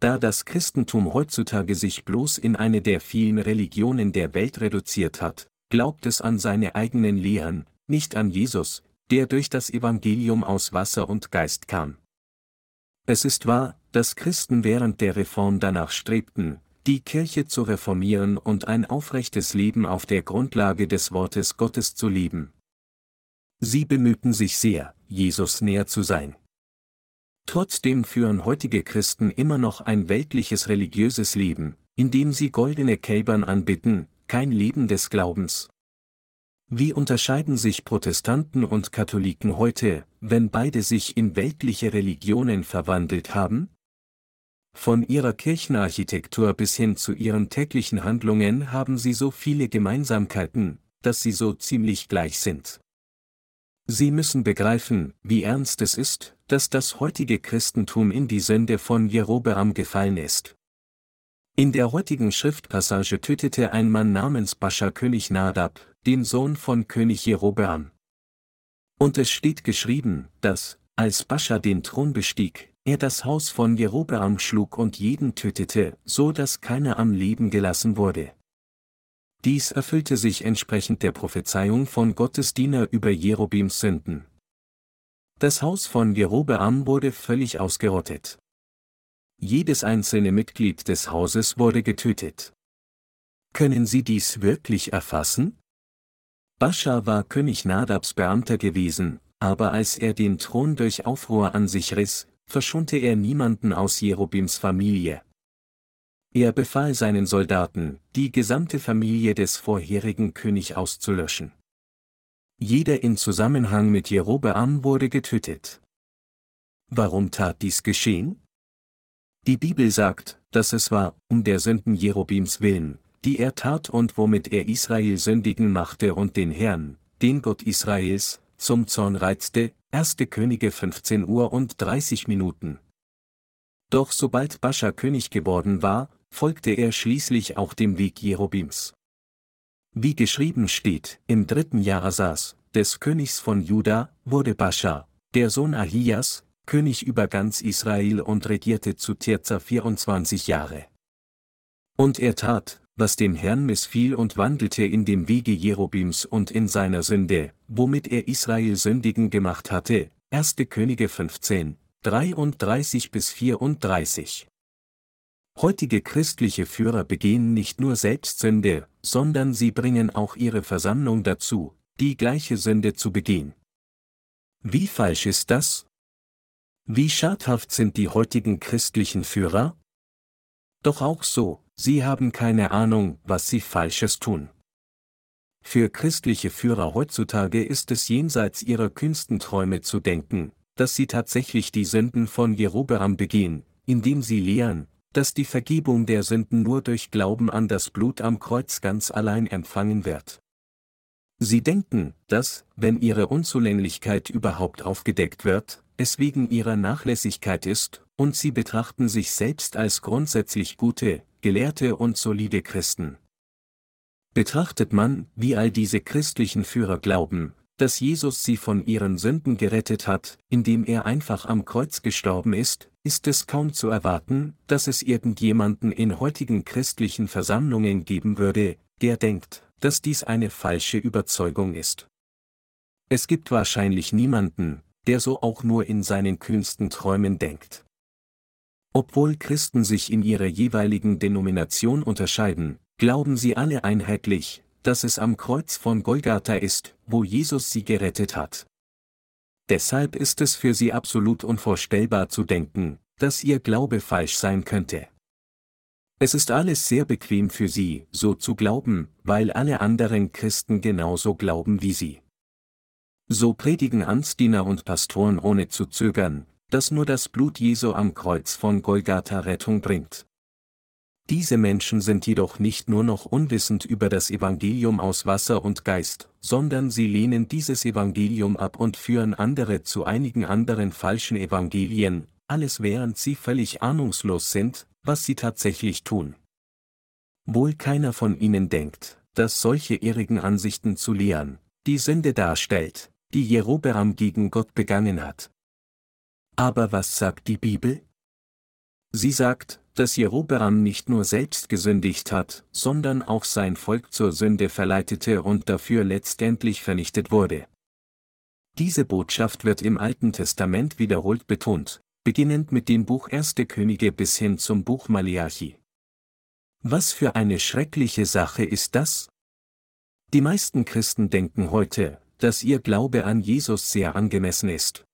[SPEAKER 1] Da das Christentum heutzutage sich bloß in eine der vielen Religionen der Welt reduziert hat, glaubt es an seine eigenen Lehren, nicht an Jesus, der durch das Evangelium aus Wasser und Geist kam. Es ist wahr, dass Christen während der Reform danach strebten, die Kirche zu reformieren und ein aufrechtes Leben auf der Grundlage des Wortes Gottes zu leben. Sie bemühten sich sehr, Jesus näher zu sein. Trotzdem führen heutige Christen immer noch ein weltliches religiöses Leben, indem sie goldene Kälbern anbitten, kein Leben des Glaubens. Wie unterscheiden sich Protestanten und Katholiken heute, wenn beide sich in weltliche Religionen verwandelt haben? Von ihrer Kirchenarchitektur bis hin zu ihren täglichen Handlungen haben sie so viele Gemeinsamkeiten, dass sie so ziemlich gleich sind. Sie müssen begreifen, wie ernst es ist, dass das heutige Christentum in die Sünde von Jerobeam gefallen ist. In der heutigen Schriftpassage tötete ein Mann namens Bascha König Nadab, den Sohn von König Jerobeam. Und es steht geschrieben, dass, als Bascha den Thron bestieg, er das Haus von Jerobeam schlug und jeden tötete, so dass keiner am Leben gelassen wurde. Dies erfüllte sich entsprechend der Prophezeiung von Gottes Diener über Jerobims Sünden. Das Haus von Jerobeam wurde völlig ausgerottet. Jedes einzelne Mitglied des Hauses wurde getötet. Können Sie dies wirklich erfassen? Bascha war König Nadabs Beamter gewesen, aber als er den Thron durch Aufruhr an sich riss, verschonte er niemanden aus Jerobims Familie. Er befahl seinen Soldaten, die gesamte Familie des vorherigen König auszulöschen. Jeder in Zusammenhang mit Jerobeam wurde getötet. Warum tat dies geschehen? Die Bibel sagt, dass es war, um der Sünden Jerobims willen, die er tat und womit er Israel sündigen machte und den Herrn, den Gott Israels, zum Zorn reizte, 1. Könige 15 Uhr und 30 Minuten. Doch sobald Bascha König geworden war, folgte er schließlich auch dem Weg Jerobims. Wie geschrieben steht, im dritten Jahr Asas, des Königs von Juda, wurde Bascha, der Sohn Ahias, König über ganz Israel und regierte zu Tirza 24 Jahre. Und er tat, was dem Herrn missfiel und wandelte in dem Wege Jerobims und in seiner Sünde, womit er Israel sündigen gemacht hatte, 1. Könige 15, 33 bis 34. Heutige christliche Führer begehen nicht nur Selbstsünde, sondern sie bringen auch ihre Versammlung dazu, die gleiche Sünde zu begehen. Wie falsch ist das? Wie schadhaft sind die heutigen christlichen Führer? Doch auch so, sie haben keine Ahnung, was sie Falsches tun. Für christliche Führer heutzutage ist es jenseits ihrer kühnsten Träume zu denken, dass sie tatsächlich die Sünden von Jerobeam begehen, indem sie lehren, dass die Vergebung der Sünden nur durch Glauben an das Blut am Kreuz ganz allein empfangen wird. Sie denken, dass, wenn ihre Unzulänglichkeit überhaupt aufgedeckt wird, es wegen ihrer Nachlässigkeit ist, und sie betrachten sich selbst als grundsätzlich gute, gelehrte und solide Christen. Betrachtet man, wie all diese christlichen Führer glauben, dass Jesus sie von ihren Sünden gerettet hat, indem er einfach am Kreuz gestorben ist, ist es kaum zu erwarten, dass es irgendjemanden in heutigen christlichen Versammlungen geben würde, der denkt, dass dies eine falsche Überzeugung ist. Es gibt wahrscheinlich niemanden, der so auch nur in seinen kühnsten Träumen denkt. Obwohl Christen sich in ihrer jeweiligen Denomination unterscheiden, glauben sie alle einheitlich, dass es am Kreuz von Golgatha ist, wo Jesus sie gerettet hat. Deshalb ist es für sie absolut unvorstellbar zu denken, dass ihr Glaube falsch sein könnte. Es ist alles sehr bequem für sie, so zu glauben, weil alle anderen Christen genauso glauben wie sie. So predigen Amtsdiener und Pastoren ohne zu zögern, dass nur das Blut Jesu am Kreuz von Golgatha Rettung bringt. Diese Menschen sind jedoch nicht nur noch unwissend über das Evangelium aus Wasser und Geist, sondern sie lehnen dieses Evangelium ab und führen andere zu einigen anderen falschen Evangelien, alles während sie völlig ahnungslos sind, was sie tatsächlich tun. Wohl keiner von ihnen denkt, dass solche irrigen Ansichten zu lehren, die Sünde darstellt, die Jerobeam gegen Gott begangen hat. Aber was sagt die Bibel? Sie sagt, dass Jerobeam nicht nur selbst gesündigt hat, sondern auch sein Volk zur Sünde verleitete und dafür letztendlich vernichtet wurde. Diese Botschaft wird im Alten Testament wiederholt betont, beginnend mit dem Buch Erste Könige bis hin zum Buch Maleachi. Was für eine schreckliche Sache ist das? Die meisten Christen denken heute, dass ihr Glaube an Jesus sehr angemessen ist.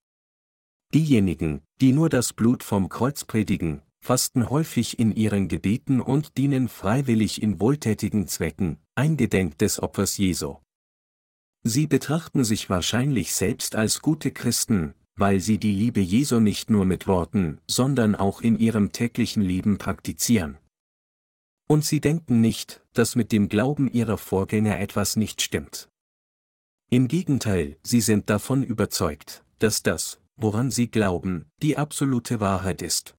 [SPEAKER 1] Diejenigen, die nur das Blut vom Kreuz predigen, fasten häufig in ihren Gebeten und dienen freiwillig in wohltätigen Zwecken, eingedenk des Opfers Jesu. Sie betrachten sich wahrscheinlich selbst als gute Christen, weil sie die Liebe Jesu nicht nur mit Worten, sondern auch in ihrem täglichen Leben praktizieren. Und sie denken nicht, dass mit dem Glauben ihrer Vorgänger etwas nicht stimmt. Im Gegenteil, sie sind davon überzeugt, dass das, woran sie glauben, die absolute Wahrheit ist.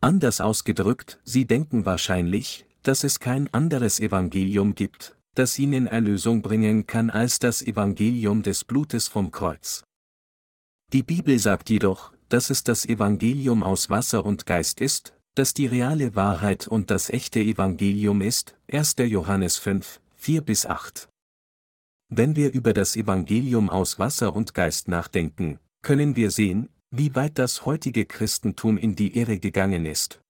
[SPEAKER 1] Anders ausgedrückt, sie denken wahrscheinlich, dass es kein anderes Evangelium gibt, das ihnen Erlösung bringen kann als das Evangelium des Blutes vom Kreuz. Die Bibel sagt jedoch, dass es das Evangelium aus Wasser und Geist ist, das die reale Wahrheit und das echte Evangelium ist, 1. Johannes 5, 4 bis 8. Wenn wir über das Evangelium aus Wasser und Geist nachdenken, können wir sehen, wie weit das heutige Christentum in die Irre gegangen ist.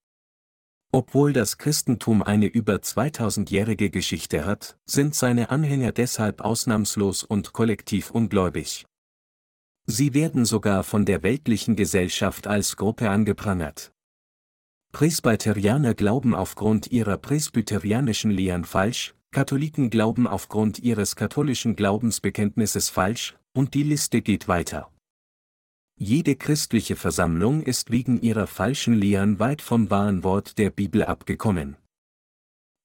[SPEAKER 1] Obwohl das Christentum eine über 2000-jährige Geschichte hat, sind seine Anhänger deshalb ausnahmslos und kollektiv ungläubig. Sie werden sogar von der weltlichen Gesellschaft als Gruppe angeprangert. Presbyterianer glauben aufgrund ihrer presbyterianischen Lehren falsch, Katholiken glauben aufgrund ihres katholischen Glaubensbekenntnisses falsch, und die Liste geht weiter. Jede christliche Versammlung ist wegen ihrer falschen Lehren weit vom wahren Wort der Bibel abgekommen.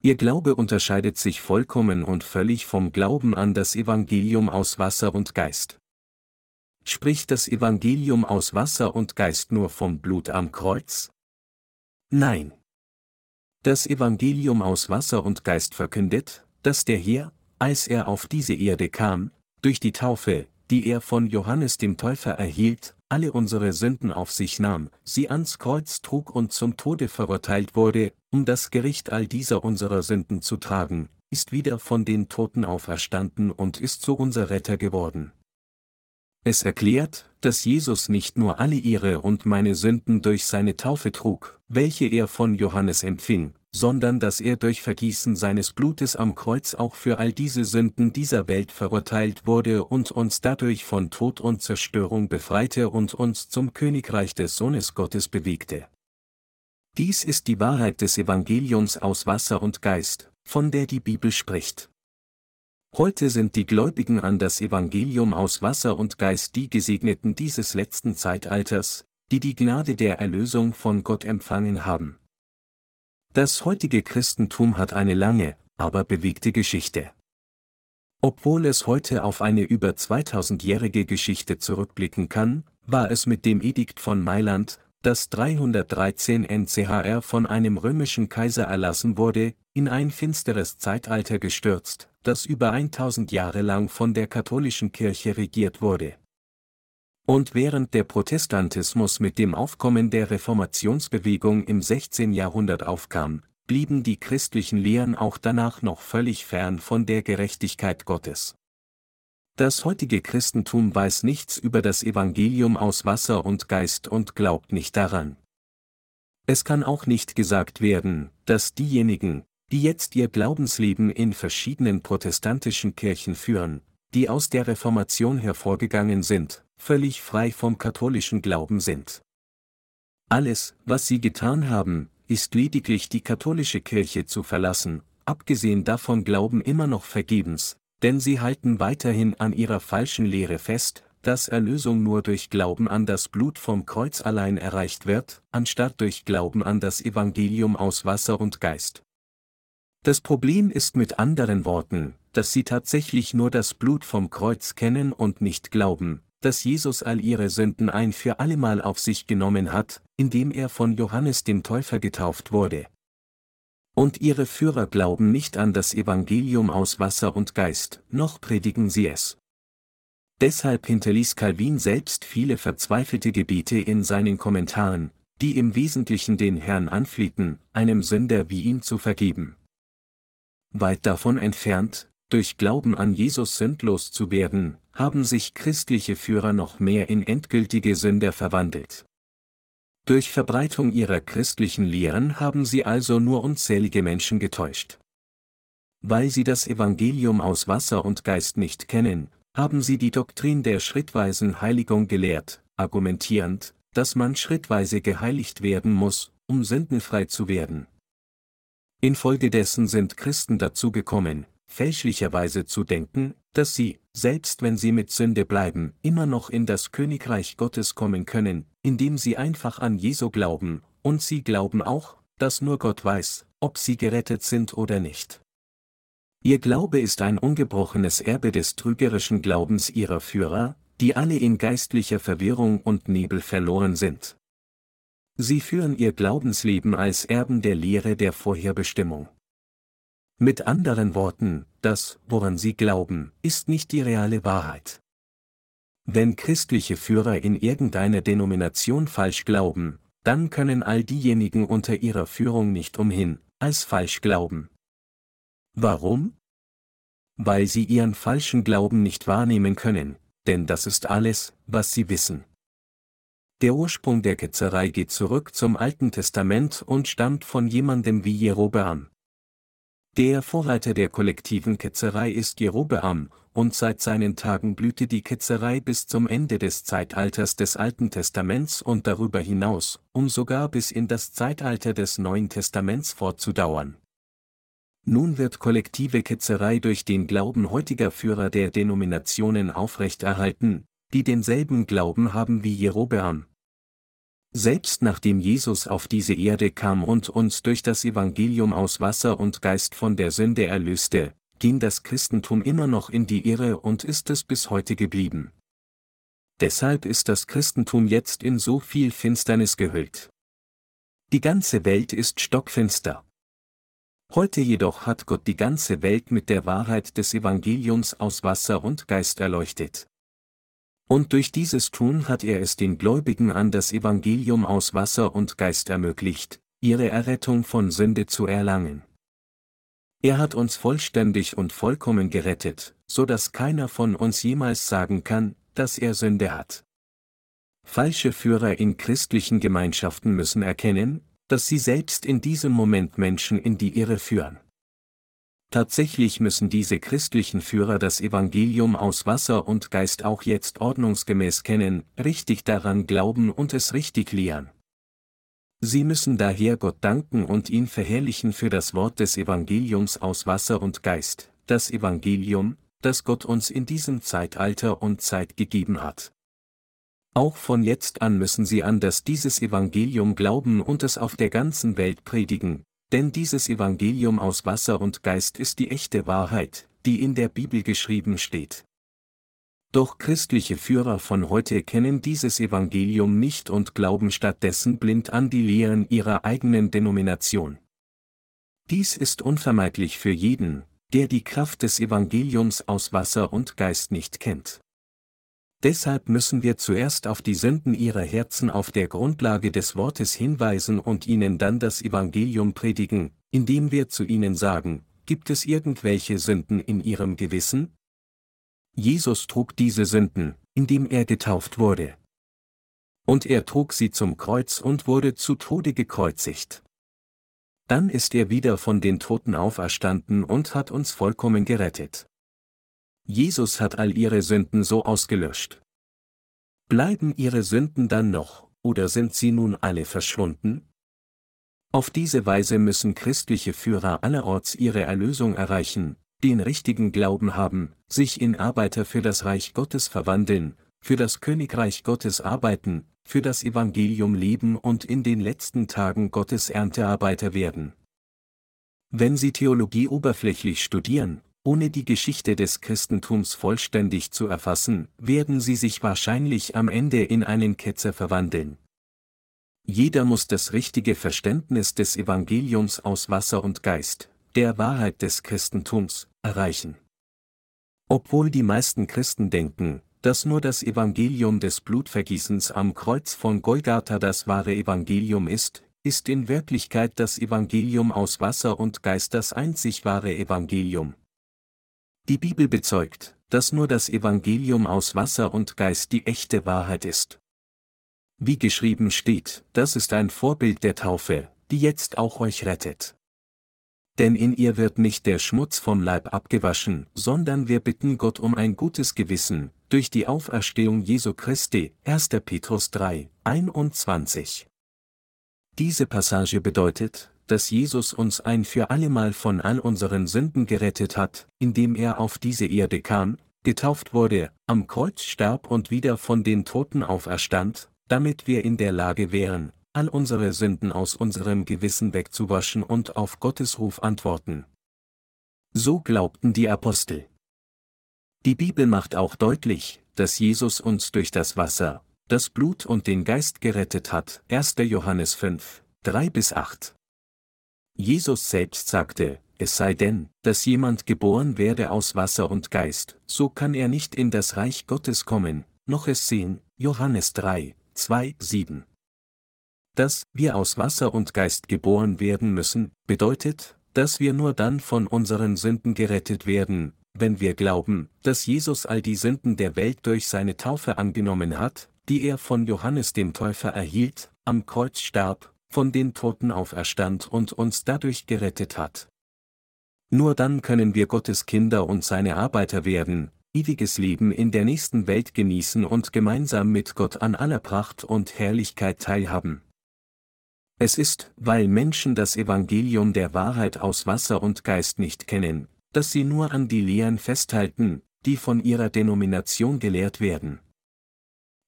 [SPEAKER 1] Ihr Glaube unterscheidet sich vollkommen und völlig vom Glauben an das Evangelium aus Wasser und Geist. Spricht das Evangelium aus Wasser und Geist nur vom Blut am Kreuz? Nein. Das Evangelium aus Wasser und Geist verkündet, dass der Herr, als er auf diese Erde kam, durch die Taufe, die er von Johannes dem Täufer erhielt, alle unsere Sünden auf sich nahm, sie ans Kreuz trug und zum Tode verurteilt wurde, um das Gericht all dieser unserer Sünden zu tragen, ist wieder von den Toten auferstanden und ist so unser Retter geworden. Es erklärt, dass Jesus nicht nur alle ihre und meine Sünden durch seine Taufe trug, welche er von Johannes empfing, sondern dass er durch Vergießen seines Blutes am Kreuz auch für all diese Sünden dieser Welt verurteilt wurde und uns dadurch von Tod und Zerstörung befreite und uns zum Königreich des Sohnes Gottes bewegte. Dies ist die Wahrheit des Evangeliums aus Wasser und Geist, von der die Bibel spricht. Heute sind die Gläubigen an das Evangelium aus Wasser und Geist die Gesegneten dieses letzten Zeitalters, die die Gnade der Erlösung von Gott empfangen haben. Das heutige Christentum hat eine lange, aber bewegte Geschichte. Obwohl es heute auf eine über 2000-jährige Geschichte zurückblicken kann, war es mit dem Edikt von Mailand, das 313 NCHR von einem römischen Kaiser erlassen wurde, in ein finsteres Zeitalter gestürzt, das über 1000 Jahre lang von der katholischen Kirche regiert wurde. Und während der Protestantismus mit dem Aufkommen der Reformationsbewegung im 16. Jahrhundert aufkam, blieben die christlichen Lehren auch danach noch völlig fern von der Gerechtigkeit Gottes. Das heutige Christentum weiß nichts über das Evangelium aus Wasser und Geist und glaubt nicht daran. Es kann auch nicht gesagt werden, dass diejenigen, die jetzt ihr Glaubensleben in verschiedenen protestantischen Kirchen führen, die aus der Reformation hervorgegangen sind, völlig frei vom katholischen Glauben sind. Alles, was sie getan haben, ist lediglich die katholische Kirche zu verlassen, abgesehen davon glauben immer noch vergebens, denn sie halten weiterhin an ihrer falschen Lehre fest, dass Erlösung nur durch Glauben an das Blut vom Kreuz allein erreicht wird, anstatt durch Glauben an das Evangelium aus Wasser und Geist. Das Problem ist mit anderen Worten, dass sie tatsächlich nur das Blut vom Kreuz kennen und nicht glauben, dass Jesus all ihre Sünden ein für allemal auf sich genommen hat, indem er von Johannes dem Täufer getauft wurde. Und ihre Führer glauben nicht an das Evangelium aus Wasser und Geist, noch predigen sie es. Deshalb hinterließ Calvin selbst viele verzweifelte Gebete in seinen Kommentaren, die im Wesentlichen den Herrn anflehten, einem Sünder wie ihm zu vergeben. Weit davon entfernt, durch Glauben an Jesus sündlos zu werden, haben sich christliche Führer noch mehr in endgültige Sünder verwandelt. Durch Verbreitung ihrer christlichen Lehren haben sie also nur unzählige Menschen getäuscht. Weil sie das Evangelium aus Wasser und Geist nicht kennen, haben sie die Doktrin der schrittweisen Heiligung gelehrt, argumentierend, dass man schrittweise geheiligt werden muss, um sündenfrei zu werden. Infolgedessen sind Christen dazu gekommen, fälschlicherweise zu denken, dass sie, selbst wenn sie mit Sünde bleiben, immer noch in das Königreich Gottes kommen können, indem sie einfach an Jesu glauben, und sie glauben auch, dass nur Gott weiß, ob sie gerettet sind oder nicht. Ihr Glaube ist ein ungebrochenes Erbe des trügerischen Glaubens ihrer Führer, die alle in geistlicher Verwirrung und Nebel verloren sind. Sie führen ihr Glaubensleben als Erben der Lehre der Vorherbestimmung. Mit anderen Worten, das, woran sie glauben, ist nicht die reale Wahrheit. Wenn christliche Führer in irgendeiner Denomination falsch glauben, dann können all diejenigen unter ihrer Führung nicht umhin, als falsch glauben. Warum? Weil sie ihren falschen Glauben nicht wahrnehmen können, denn das ist alles, was sie wissen. Der Ursprung der Ketzerei geht zurück zum Alten Testament und stammt von jemandem wie Jerobeam. Der Vorreiter der kollektiven Ketzerei ist Jerobeam, und seit seinen Tagen blühte die Ketzerei bis zum Ende des Zeitalters des Alten Testaments und darüber hinaus, um sogar bis in das Zeitalter des Neuen Testaments fortzudauern. Nun wird kollektive Ketzerei durch den Glauben heutiger Führer der Denominationen aufrechterhalten, die denselben Glauben haben wie Jerobeam, selbst nachdem Jesus auf diese Erde kam und uns durch das Evangelium aus Wasser und Geist von der Sünde erlöste, ging das Christentum immer noch in die Irre und ist es bis heute geblieben. Deshalb ist das Christentum jetzt in so viel Finsternis gehüllt. Die ganze Welt ist stockfinster. Heute jedoch hat Gott die ganze Welt mit der Wahrheit des Evangeliums aus Wasser und Geist erleuchtet. Und durch dieses Tun hat er es den Gläubigen an das Evangelium aus Wasser und Geist ermöglicht, ihre Errettung von Sünde zu erlangen. Er hat uns vollständig und vollkommen gerettet, so dass keiner von uns jemals sagen kann, dass er Sünde hat. Falsche Führer in christlichen Gemeinschaften müssen erkennen, dass sie selbst in diesem Moment Menschen in die Irre führen. Tatsächlich müssen diese christlichen Führer das Evangelium aus Wasser und Geist auch jetzt ordnungsgemäß kennen, richtig daran glauben und es richtig lehren. Sie müssen daher Gott danken und ihn verherrlichen für das Wort des Evangeliums aus Wasser und Geist, das Evangelium, das Gott uns in diesem Zeitalter und Zeit gegeben hat. Auch von jetzt an müssen sie an das dieses Evangelium glauben und es auf der ganzen Welt predigen, denn dieses Evangelium aus Wasser und Geist ist die echte Wahrheit, die in der Bibel geschrieben steht. Doch christliche Führer von heute kennen dieses Evangelium nicht und glauben stattdessen blind an die Lehren ihrer eigenen Denomination. Dies ist unvermeidlich für jeden, der die Kraft des Evangeliums aus Wasser und Geist nicht kennt. Deshalb müssen wir zuerst auf die Sünden ihrer Herzen auf der Grundlage des Wortes hinweisen und ihnen dann das Evangelium predigen, indem wir zu ihnen sagen, gibt es irgendwelche Sünden in ihrem Gewissen? Jesus trug diese Sünden, indem er getauft wurde. Und er trug sie zum Kreuz und wurde zu Tode gekreuzigt. Dann ist er wieder von den Toten auferstanden und hat uns vollkommen gerettet. Jesus hat all ihre Sünden so ausgelöscht. Bleiben ihre Sünden dann noch, oder sind sie nun alle verschwunden? Auf diese Weise müssen christliche Führer allerorts ihre Erlösung erreichen, den richtigen Glauben haben, sich in Arbeiter für das Reich Gottes verwandeln, für das Königreich Gottes arbeiten, für das Evangelium leben und in den letzten Tagen Gottes Erntearbeiter werden. Wenn Sie Theologie oberflächlich studieren, ohne die Geschichte des Christentums vollständig zu erfassen, werden sie sich wahrscheinlich am Ende in einen Ketzer verwandeln. Jeder muss das richtige Verständnis des Evangeliums aus Wasser und Geist, der Wahrheit des Christentums, erreichen. Obwohl die meisten Christen denken, dass nur das Evangelium des Blutvergießens am Kreuz von Golgatha das wahre Evangelium ist, ist in Wirklichkeit das Evangelium aus Wasser und Geist das einzig wahre Evangelium. Die Bibel bezeugt, dass nur das Evangelium aus Wasser und Geist die echte Wahrheit ist. Wie geschrieben steht, das ist ein Vorbild der Taufe, die jetzt auch euch rettet. Denn in ihr wird nicht der Schmutz vom Leib abgewaschen, sondern wir bitten Gott um ein gutes Gewissen, durch die Auferstehung Jesu Christi, 1. Petrus 3, 21. Diese Passage bedeutet, dass Jesus uns ein für allemal von all unseren Sünden gerettet hat, indem er auf diese Erde kam, getauft wurde, am Kreuz starb und wieder von den Toten auferstand, damit wir in der Lage wären, all unsere Sünden aus unserem Gewissen wegzuwaschen und auf Gottes Ruf antworten. So glaubten die Apostel. Die Bibel macht auch deutlich, dass Jesus uns durch das Wasser, das Blut und den Geist gerettet hat. 1. Johannes 5, 3 bis 8. Jesus selbst sagte, es sei denn, dass jemand geboren werde aus Wasser und Geist, so kann er nicht in das Reich Gottes kommen, noch es sehen. Johannes 3, 2, 7. Dass wir aus Wasser und Geist geboren werden müssen, bedeutet, dass wir nur dann von unseren Sünden gerettet werden, wenn wir glauben, dass Jesus all die Sünden der Welt durch seine Taufe angenommen hat, die er von Johannes dem Täufer erhielt, am Kreuz starb, von den Toten auferstand und uns dadurch gerettet hat. Nur dann können wir Gottes Kinder und seine Arbeiter werden, ewiges Leben in der nächsten Welt genießen und gemeinsam mit Gott an aller Pracht und Herrlichkeit teilhaben. Es ist, weil Menschen das Evangelium der Wahrheit aus Wasser und Geist nicht kennen, dass sie nur an die Lehren festhalten, die von ihrer Denomination gelehrt werden.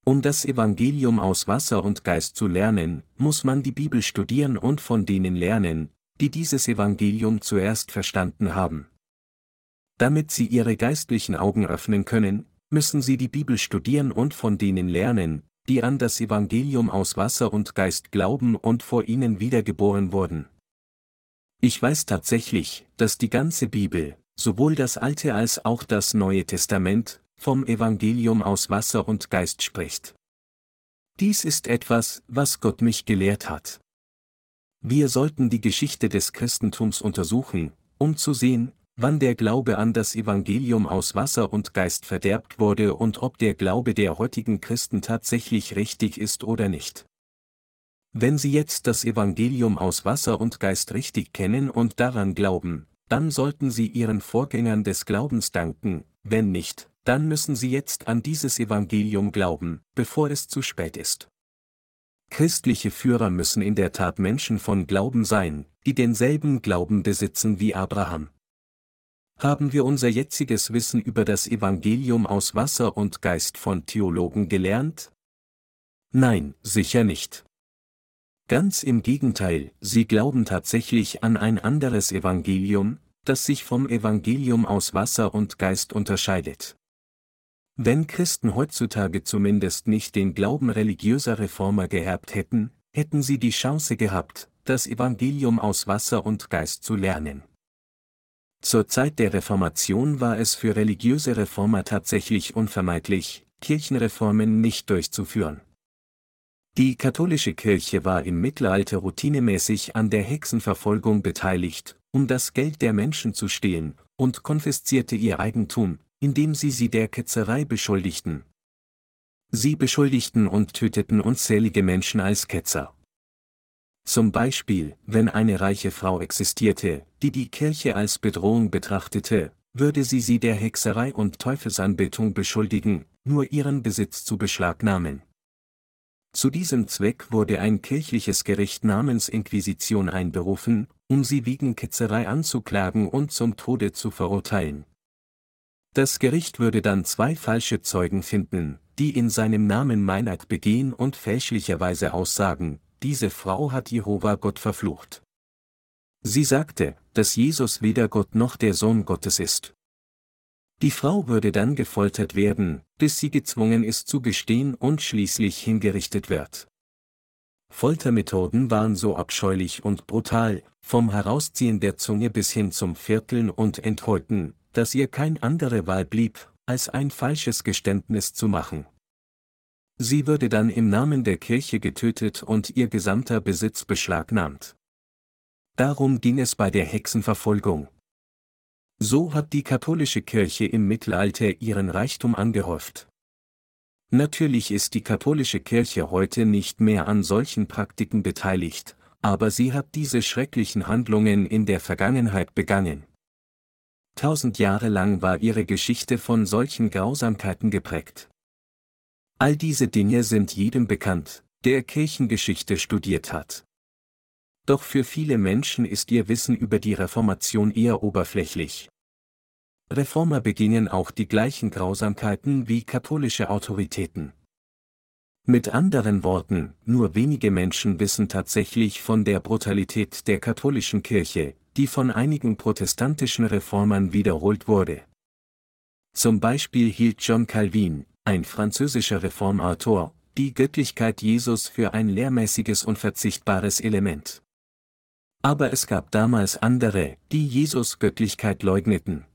[SPEAKER 1] Um das Evangelium aus Wasser und Geist zu lernen, muss man die Bibel studieren und von denen lernen, die dieses Evangelium zuerst verstanden haben. Damit sie ihre geistlichen Augen öffnen können, müssen sie die Bibel studieren und von denen lernen, die an das Evangelium aus Wasser und Geist glauben und vor ihnen wiedergeboren wurden. Ich weiß tatsächlich, dass die ganze Bibel, sowohl das Alte als auch das Neue Testament, vom Evangelium aus Wasser und Geist spricht. Dies ist etwas, was Gott mich gelehrt hat. Wir sollten die Geschichte des Christentums untersuchen, um zu sehen, wann der Glaube an das Evangelium aus Wasser und Geist verderbt wurde und ob der Glaube der heutigen Christen tatsächlich richtig ist oder nicht. Wenn Sie jetzt das Evangelium aus Wasser und Geist richtig kennen und daran glauben, dann sollten Sie Ihren Vorgängern des Glaubens danken, wenn nicht, dann müssen Sie jetzt an dieses Evangelium glauben, bevor es zu spät ist. Christliche Führer müssen in der Tat Menschen von Glauben sein, die denselben Glauben besitzen wie Abraham. Haben wir unser jetziges Wissen über das Evangelium aus Wasser und Geist von Theologen gelernt? Nein, sicher nicht. Ganz im Gegenteil, sie glauben tatsächlich an ein anderes Evangelium, das sich vom Evangelium aus Wasser und Geist unterscheidet. Wenn Christen heutzutage zumindest nicht den Glauben religiöser Reformer geerbt hätten, hätten sie die Chance gehabt, das Evangelium aus Wasser und Geist zu lernen. Zur Zeit der Reformation war es für religiöse Reformer tatsächlich unvermeidlich, Kirchenreformen nicht durchzuführen. Die katholische Kirche war im Mittelalter routinemäßig an der Hexenverfolgung beteiligt, um das Geld der Menschen zu stehlen, und konfiszierte ihr Eigentum, indem sie sie der Ketzerei beschuldigten. Sie beschuldigten und töteten unzählige Menschen als Ketzer. Zum Beispiel, wenn eine reiche Frau existierte, die die Kirche als Bedrohung betrachtete, würde sie sie der Hexerei und Teufelsanbetung beschuldigen, nur ihren Besitz zu beschlagnahmen. Zu diesem Zweck wurde ein kirchliches Gericht namens Inquisition einberufen, um sie wegen Ketzerei anzuklagen und zum Tode zu verurteilen. Das Gericht würde dann zwei falsche Zeugen finden, die in seinem Namen Meineid begehen und fälschlicherweise aussagen, diese Frau hat Jehova Gott verflucht. Sie sagte, dass Jesus weder Gott noch der Sohn Gottes ist. Die Frau würde dann gefoltert werden, bis sie gezwungen ist zu gestehen und schließlich hingerichtet wird. Foltermethoden waren so abscheulich und brutal, vom Herausziehen der Zunge bis hin zum Vierteln und Enthäuten, dass ihr kein andere Wahl blieb, als ein falsches Geständnis zu machen. Sie würde dann im Namen der Kirche getötet und ihr gesamter Besitz beschlagnahmt. Darum ging es bei der Hexenverfolgung. So hat die katholische Kirche im Mittelalter ihren Reichtum angehäuft. Natürlich ist die katholische Kirche heute nicht mehr an solchen Praktiken beteiligt, aber sie hat diese schrecklichen Handlungen in der Vergangenheit begangen. Tausend Jahre lang war ihre Geschichte von solchen Grausamkeiten geprägt. All diese Dinge sind jedem bekannt, der Kirchengeschichte studiert hat. Doch für viele Menschen ist ihr Wissen über die Reformation eher oberflächlich. Reformer begingen auch die gleichen Grausamkeiten wie katholische Autoritäten. Mit anderen Worten, nur wenige Menschen wissen tatsächlich von der Brutalität der katholischen Kirche, die von einigen protestantischen Reformern wiederholt wurde. Zum Beispiel hielt John Calvin, ein französischer Reformautor, die Göttlichkeit Jesus für ein lehrmäßiges und verzichtbares Element. Aber es gab damals andere, die Jesus Göttlichkeit leugneten.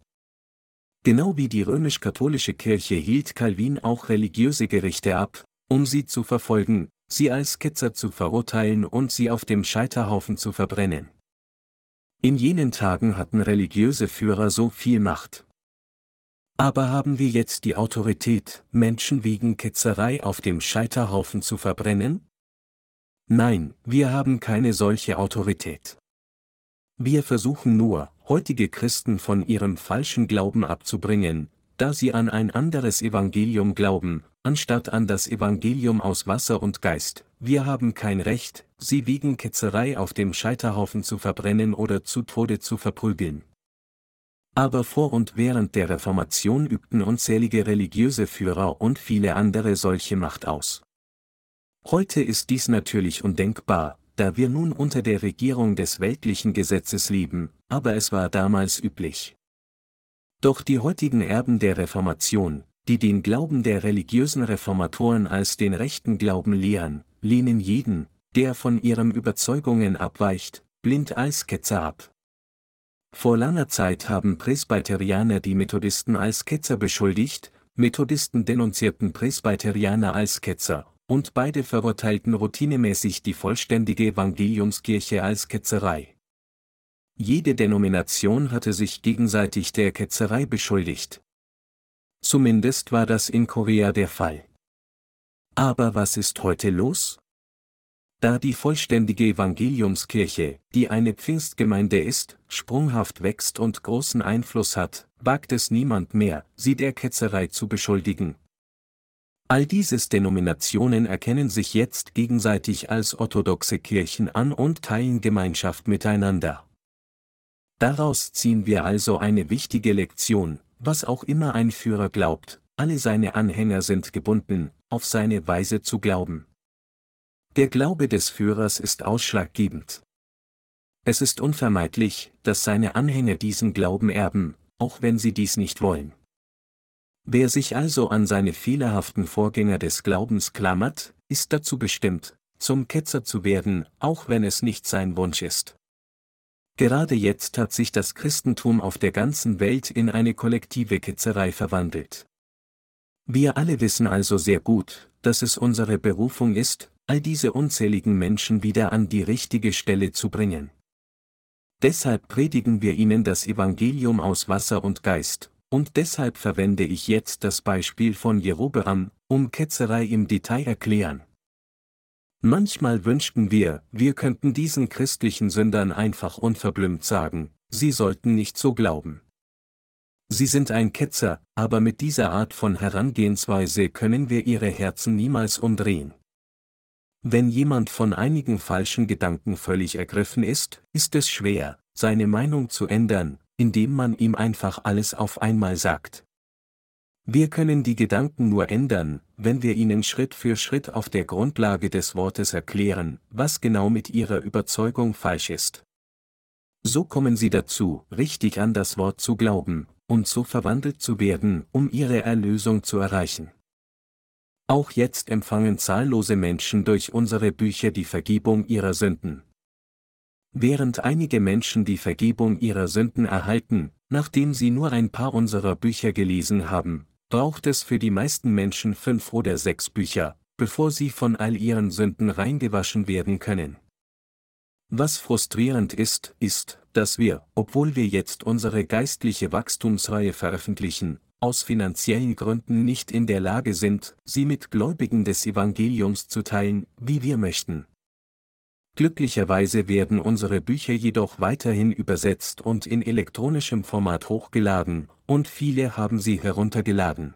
[SPEAKER 1] Genau wie die römisch-katholische Kirche hielt Calvin auch religiöse Gerichte ab, um sie zu verfolgen, sie als Ketzer zu verurteilen und sie auf dem Scheiterhaufen zu verbrennen. In jenen Tagen hatten religiöse Führer so viel Macht. Aber haben wir jetzt die Autorität, Menschen wegen Ketzerei auf dem Scheiterhaufen zu verbrennen? Nein, wir haben keine solche Autorität. Wir versuchen nur, heutige Christen von ihrem falschen Glauben abzubringen, da sie an ein anderes Evangelium glauben, anstatt an das Evangelium aus Wasser und Geist. Wir haben kein Recht, sie wegen Ketzerei auf dem Scheiterhaufen zu verbrennen oder zu Tode zu verprügeln. Aber vor und während der Reformation übten unzählige religiöse Führer und viele andere solche Macht aus. Heute ist dies natürlich undenkbar, da wir nun unter der Regierung des weltlichen Gesetzes leben, aber es war damals üblich. Doch die heutigen Erben der Reformation, die den Glauben der religiösen Reformatoren als den rechten Glauben lehren, lehnen jeden, der von ihren Überzeugungen abweicht, blind als Ketzer ab. Vor langer Zeit haben Presbyterianer die Methodisten als Ketzer beschuldigt, Methodisten denunzierten Presbyterianer als Ketzer, und beide verurteilten routinemäßig die vollständige Evangeliumskirche als Ketzerei. Jede Denomination hatte sich gegenseitig der Ketzerei beschuldigt. Zumindest war das in Korea der Fall. Aber was ist heute los? Da die vollständige Evangeliumskirche, die eine Pfingstgemeinde ist, sprunghaft wächst und großen Einfluss hat, wagt es niemand mehr, sie der Ketzerei zu beschuldigen. All diese Denominationen erkennen sich jetzt gegenseitig als orthodoxe Kirchen an und teilen Gemeinschaft miteinander. Daraus ziehen wir also eine wichtige Lektion, was auch immer ein Führer glaubt, alle seine Anhänger sind gebunden, auf seine Weise zu glauben. Der Glaube des Führers ist ausschlaggebend. Es ist unvermeidlich, dass seine Anhänger diesen Glauben erben, auch wenn sie dies nicht wollen. Wer sich also an seine fehlerhaften Vorgänger des Glaubens klammert, ist dazu bestimmt, zum Ketzer zu werden, auch wenn es nicht sein Wunsch ist. Gerade jetzt hat sich das Christentum auf der ganzen Welt in eine kollektive Ketzerei verwandelt. Wir alle wissen also sehr gut, dass es unsere Berufung ist, all diese unzähligen Menschen wieder an die richtige Stelle zu bringen. Deshalb predigen wir ihnen das Evangelium aus Wasser und Geist, und deshalb verwende ich jetzt das Beispiel von Jerobeam, um Ketzerei im Detail erklären. Manchmal wünschten wir, wir könnten diesen christlichen Sündern einfach unverblümt sagen, sie sollten nicht so glauben. Sie sind ein Ketzer, aber mit dieser Art von Herangehensweise können wir ihre Herzen niemals umdrehen. Wenn jemand von einigen falschen Gedanken völlig ergriffen ist, ist es schwer, seine Meinung zu ändern, indem man ihm einfach alles auf einmal sagt. Wir können die Gedanken nur ändern, wenn wir ihnen Schritt für Schritt auf der Grundlage des Wortes erklären, was genau mit ihrer Überzeugung falsch ist. So kommen sie dazu, richtig an das Wort zu glauben, und so verwandelt zu werden, um ihre Erlösung zu erreichen. Auch jetzt empfangen zahllose Menschen durch unsere Bücher die Vergebung ihrer Sünden. Während einige Menschen die Vergebung ihrer Sünden erhalten, nachdem sie nur ein paar unserer Bücher gelesen haben, braucht es für die meisten Menschen fünf oder sechs Bücher, bevor sie von all ihren Sünden reingewaschen werden können. Was frustrierend ist, ist, dass wir, obwohl wir jetzt unsere geistliche Wachstumsreihe veröffentlichen, aus finanziellen Gründen nicht in der Lage sind, sie mit Gläubigen des Evangeliums zu teilen, wie wir möchten. Glücklicherweise werden unsere Bücher jedoch weiterhin übersetzt und in elektronischem Format hochgeladen, und viele haben sie heruntergeladen.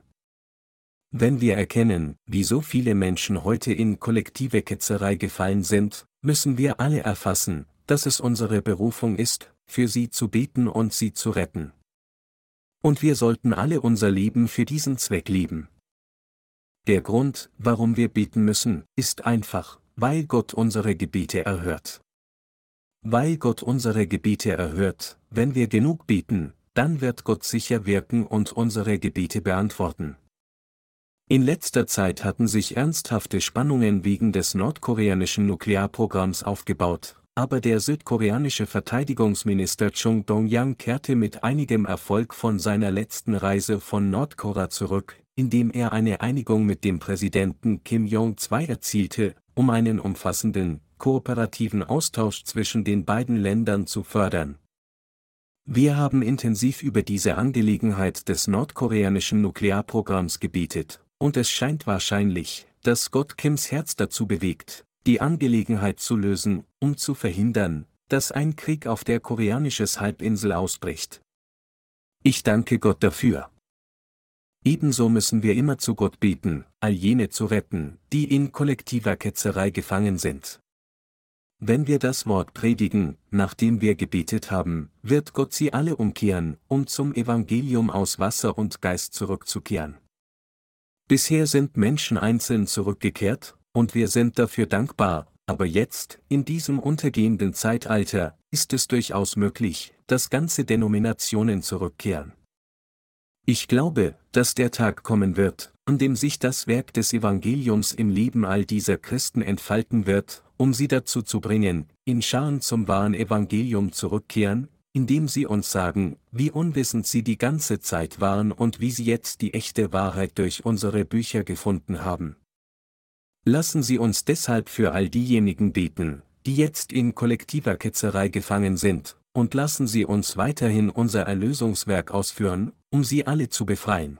[SPEAKER 1] Wenn wir erkennen, wie so viele Menschen heute in kollektive Ketzerei gefallen sind, müssen wir alle erfassen, dass es unsere Berufung ist, für sie zu beten und sie zu retten. Und wir sollten alle unser Leben für diesen Zweck lieben. Der Grund, warum wir beten müssen, ist einfach, weil Gott unsere Gebete erhört. Weil Gott unsere Gebete erhört, wenn wir genug beten, dann wird Gott sicher wirken und unsere Gebete beantworten. In letzter Zeit hatten sich ernsthafte Spannungen wegen des nordkoreanischen Nuklearprogramms aufgebaut, aber der südkoreanische Verteidigungsminister Chung Dong-yang kehrte mit einigem Erfolg von seiner letzten Reise von Nordkorea zurück, indem er eine Einigung mit dem Präsidenten Kim Jong-2 erzielte, um einen umfassenden, kooperativen Austausch zwischen den beiden Ländern zu fördern. Wir haben intensiv über diese Angelegenheit des nordkoreanischen Nuklearprogramms gebetet, und es scheint wahrscheinlich, dass Gott Kims Herz dazu bewegt, die Angelegenheit zu lösen, um zu verhindern, dass ein Krieg auf der koreanisches Halbinsel ausbricht. Ich danke Gott dafür. Ebenso müssen wir immer zu Gott beten, all jene zu retten, die in kollektiver Ketzerei gefangen sind. Wenn wir das Wort predigen, nachdem wir gebetet haben, wird Gott sie alle umkehren, um zum Evangelium aus Wasser und Geist zurückzukehren. Bisher sind Menschen einzeln zurückgekehrt, und wir sind dafür dankbar, aber jetzt, in diesem untergehenden Zeitalter, ist es durchaus möglich, dass ganze Denominationen zurückkehren. Ich glaube, dass der Tag kommen wird, an dem sich das Werk des Evangeliums im Leben all dieser Christen entfalten wird, um sie dazu zu bringen, in Scharen zum wahren Evangelium zurückkehren, indem sie uns sagen, wie unwissend sie die ganze Zeit waren und wie sie jetzt die echte Wahrheit durch unsere Bücher gefunden haben. Lassen Sie uns deshalb für all diejenigen beten, die jetzt in kollektiver Ketzerei gefangen sind, und lassen Sie uns weiterhin unser Erlösungswerk ausführen, um sie alle zu befreien.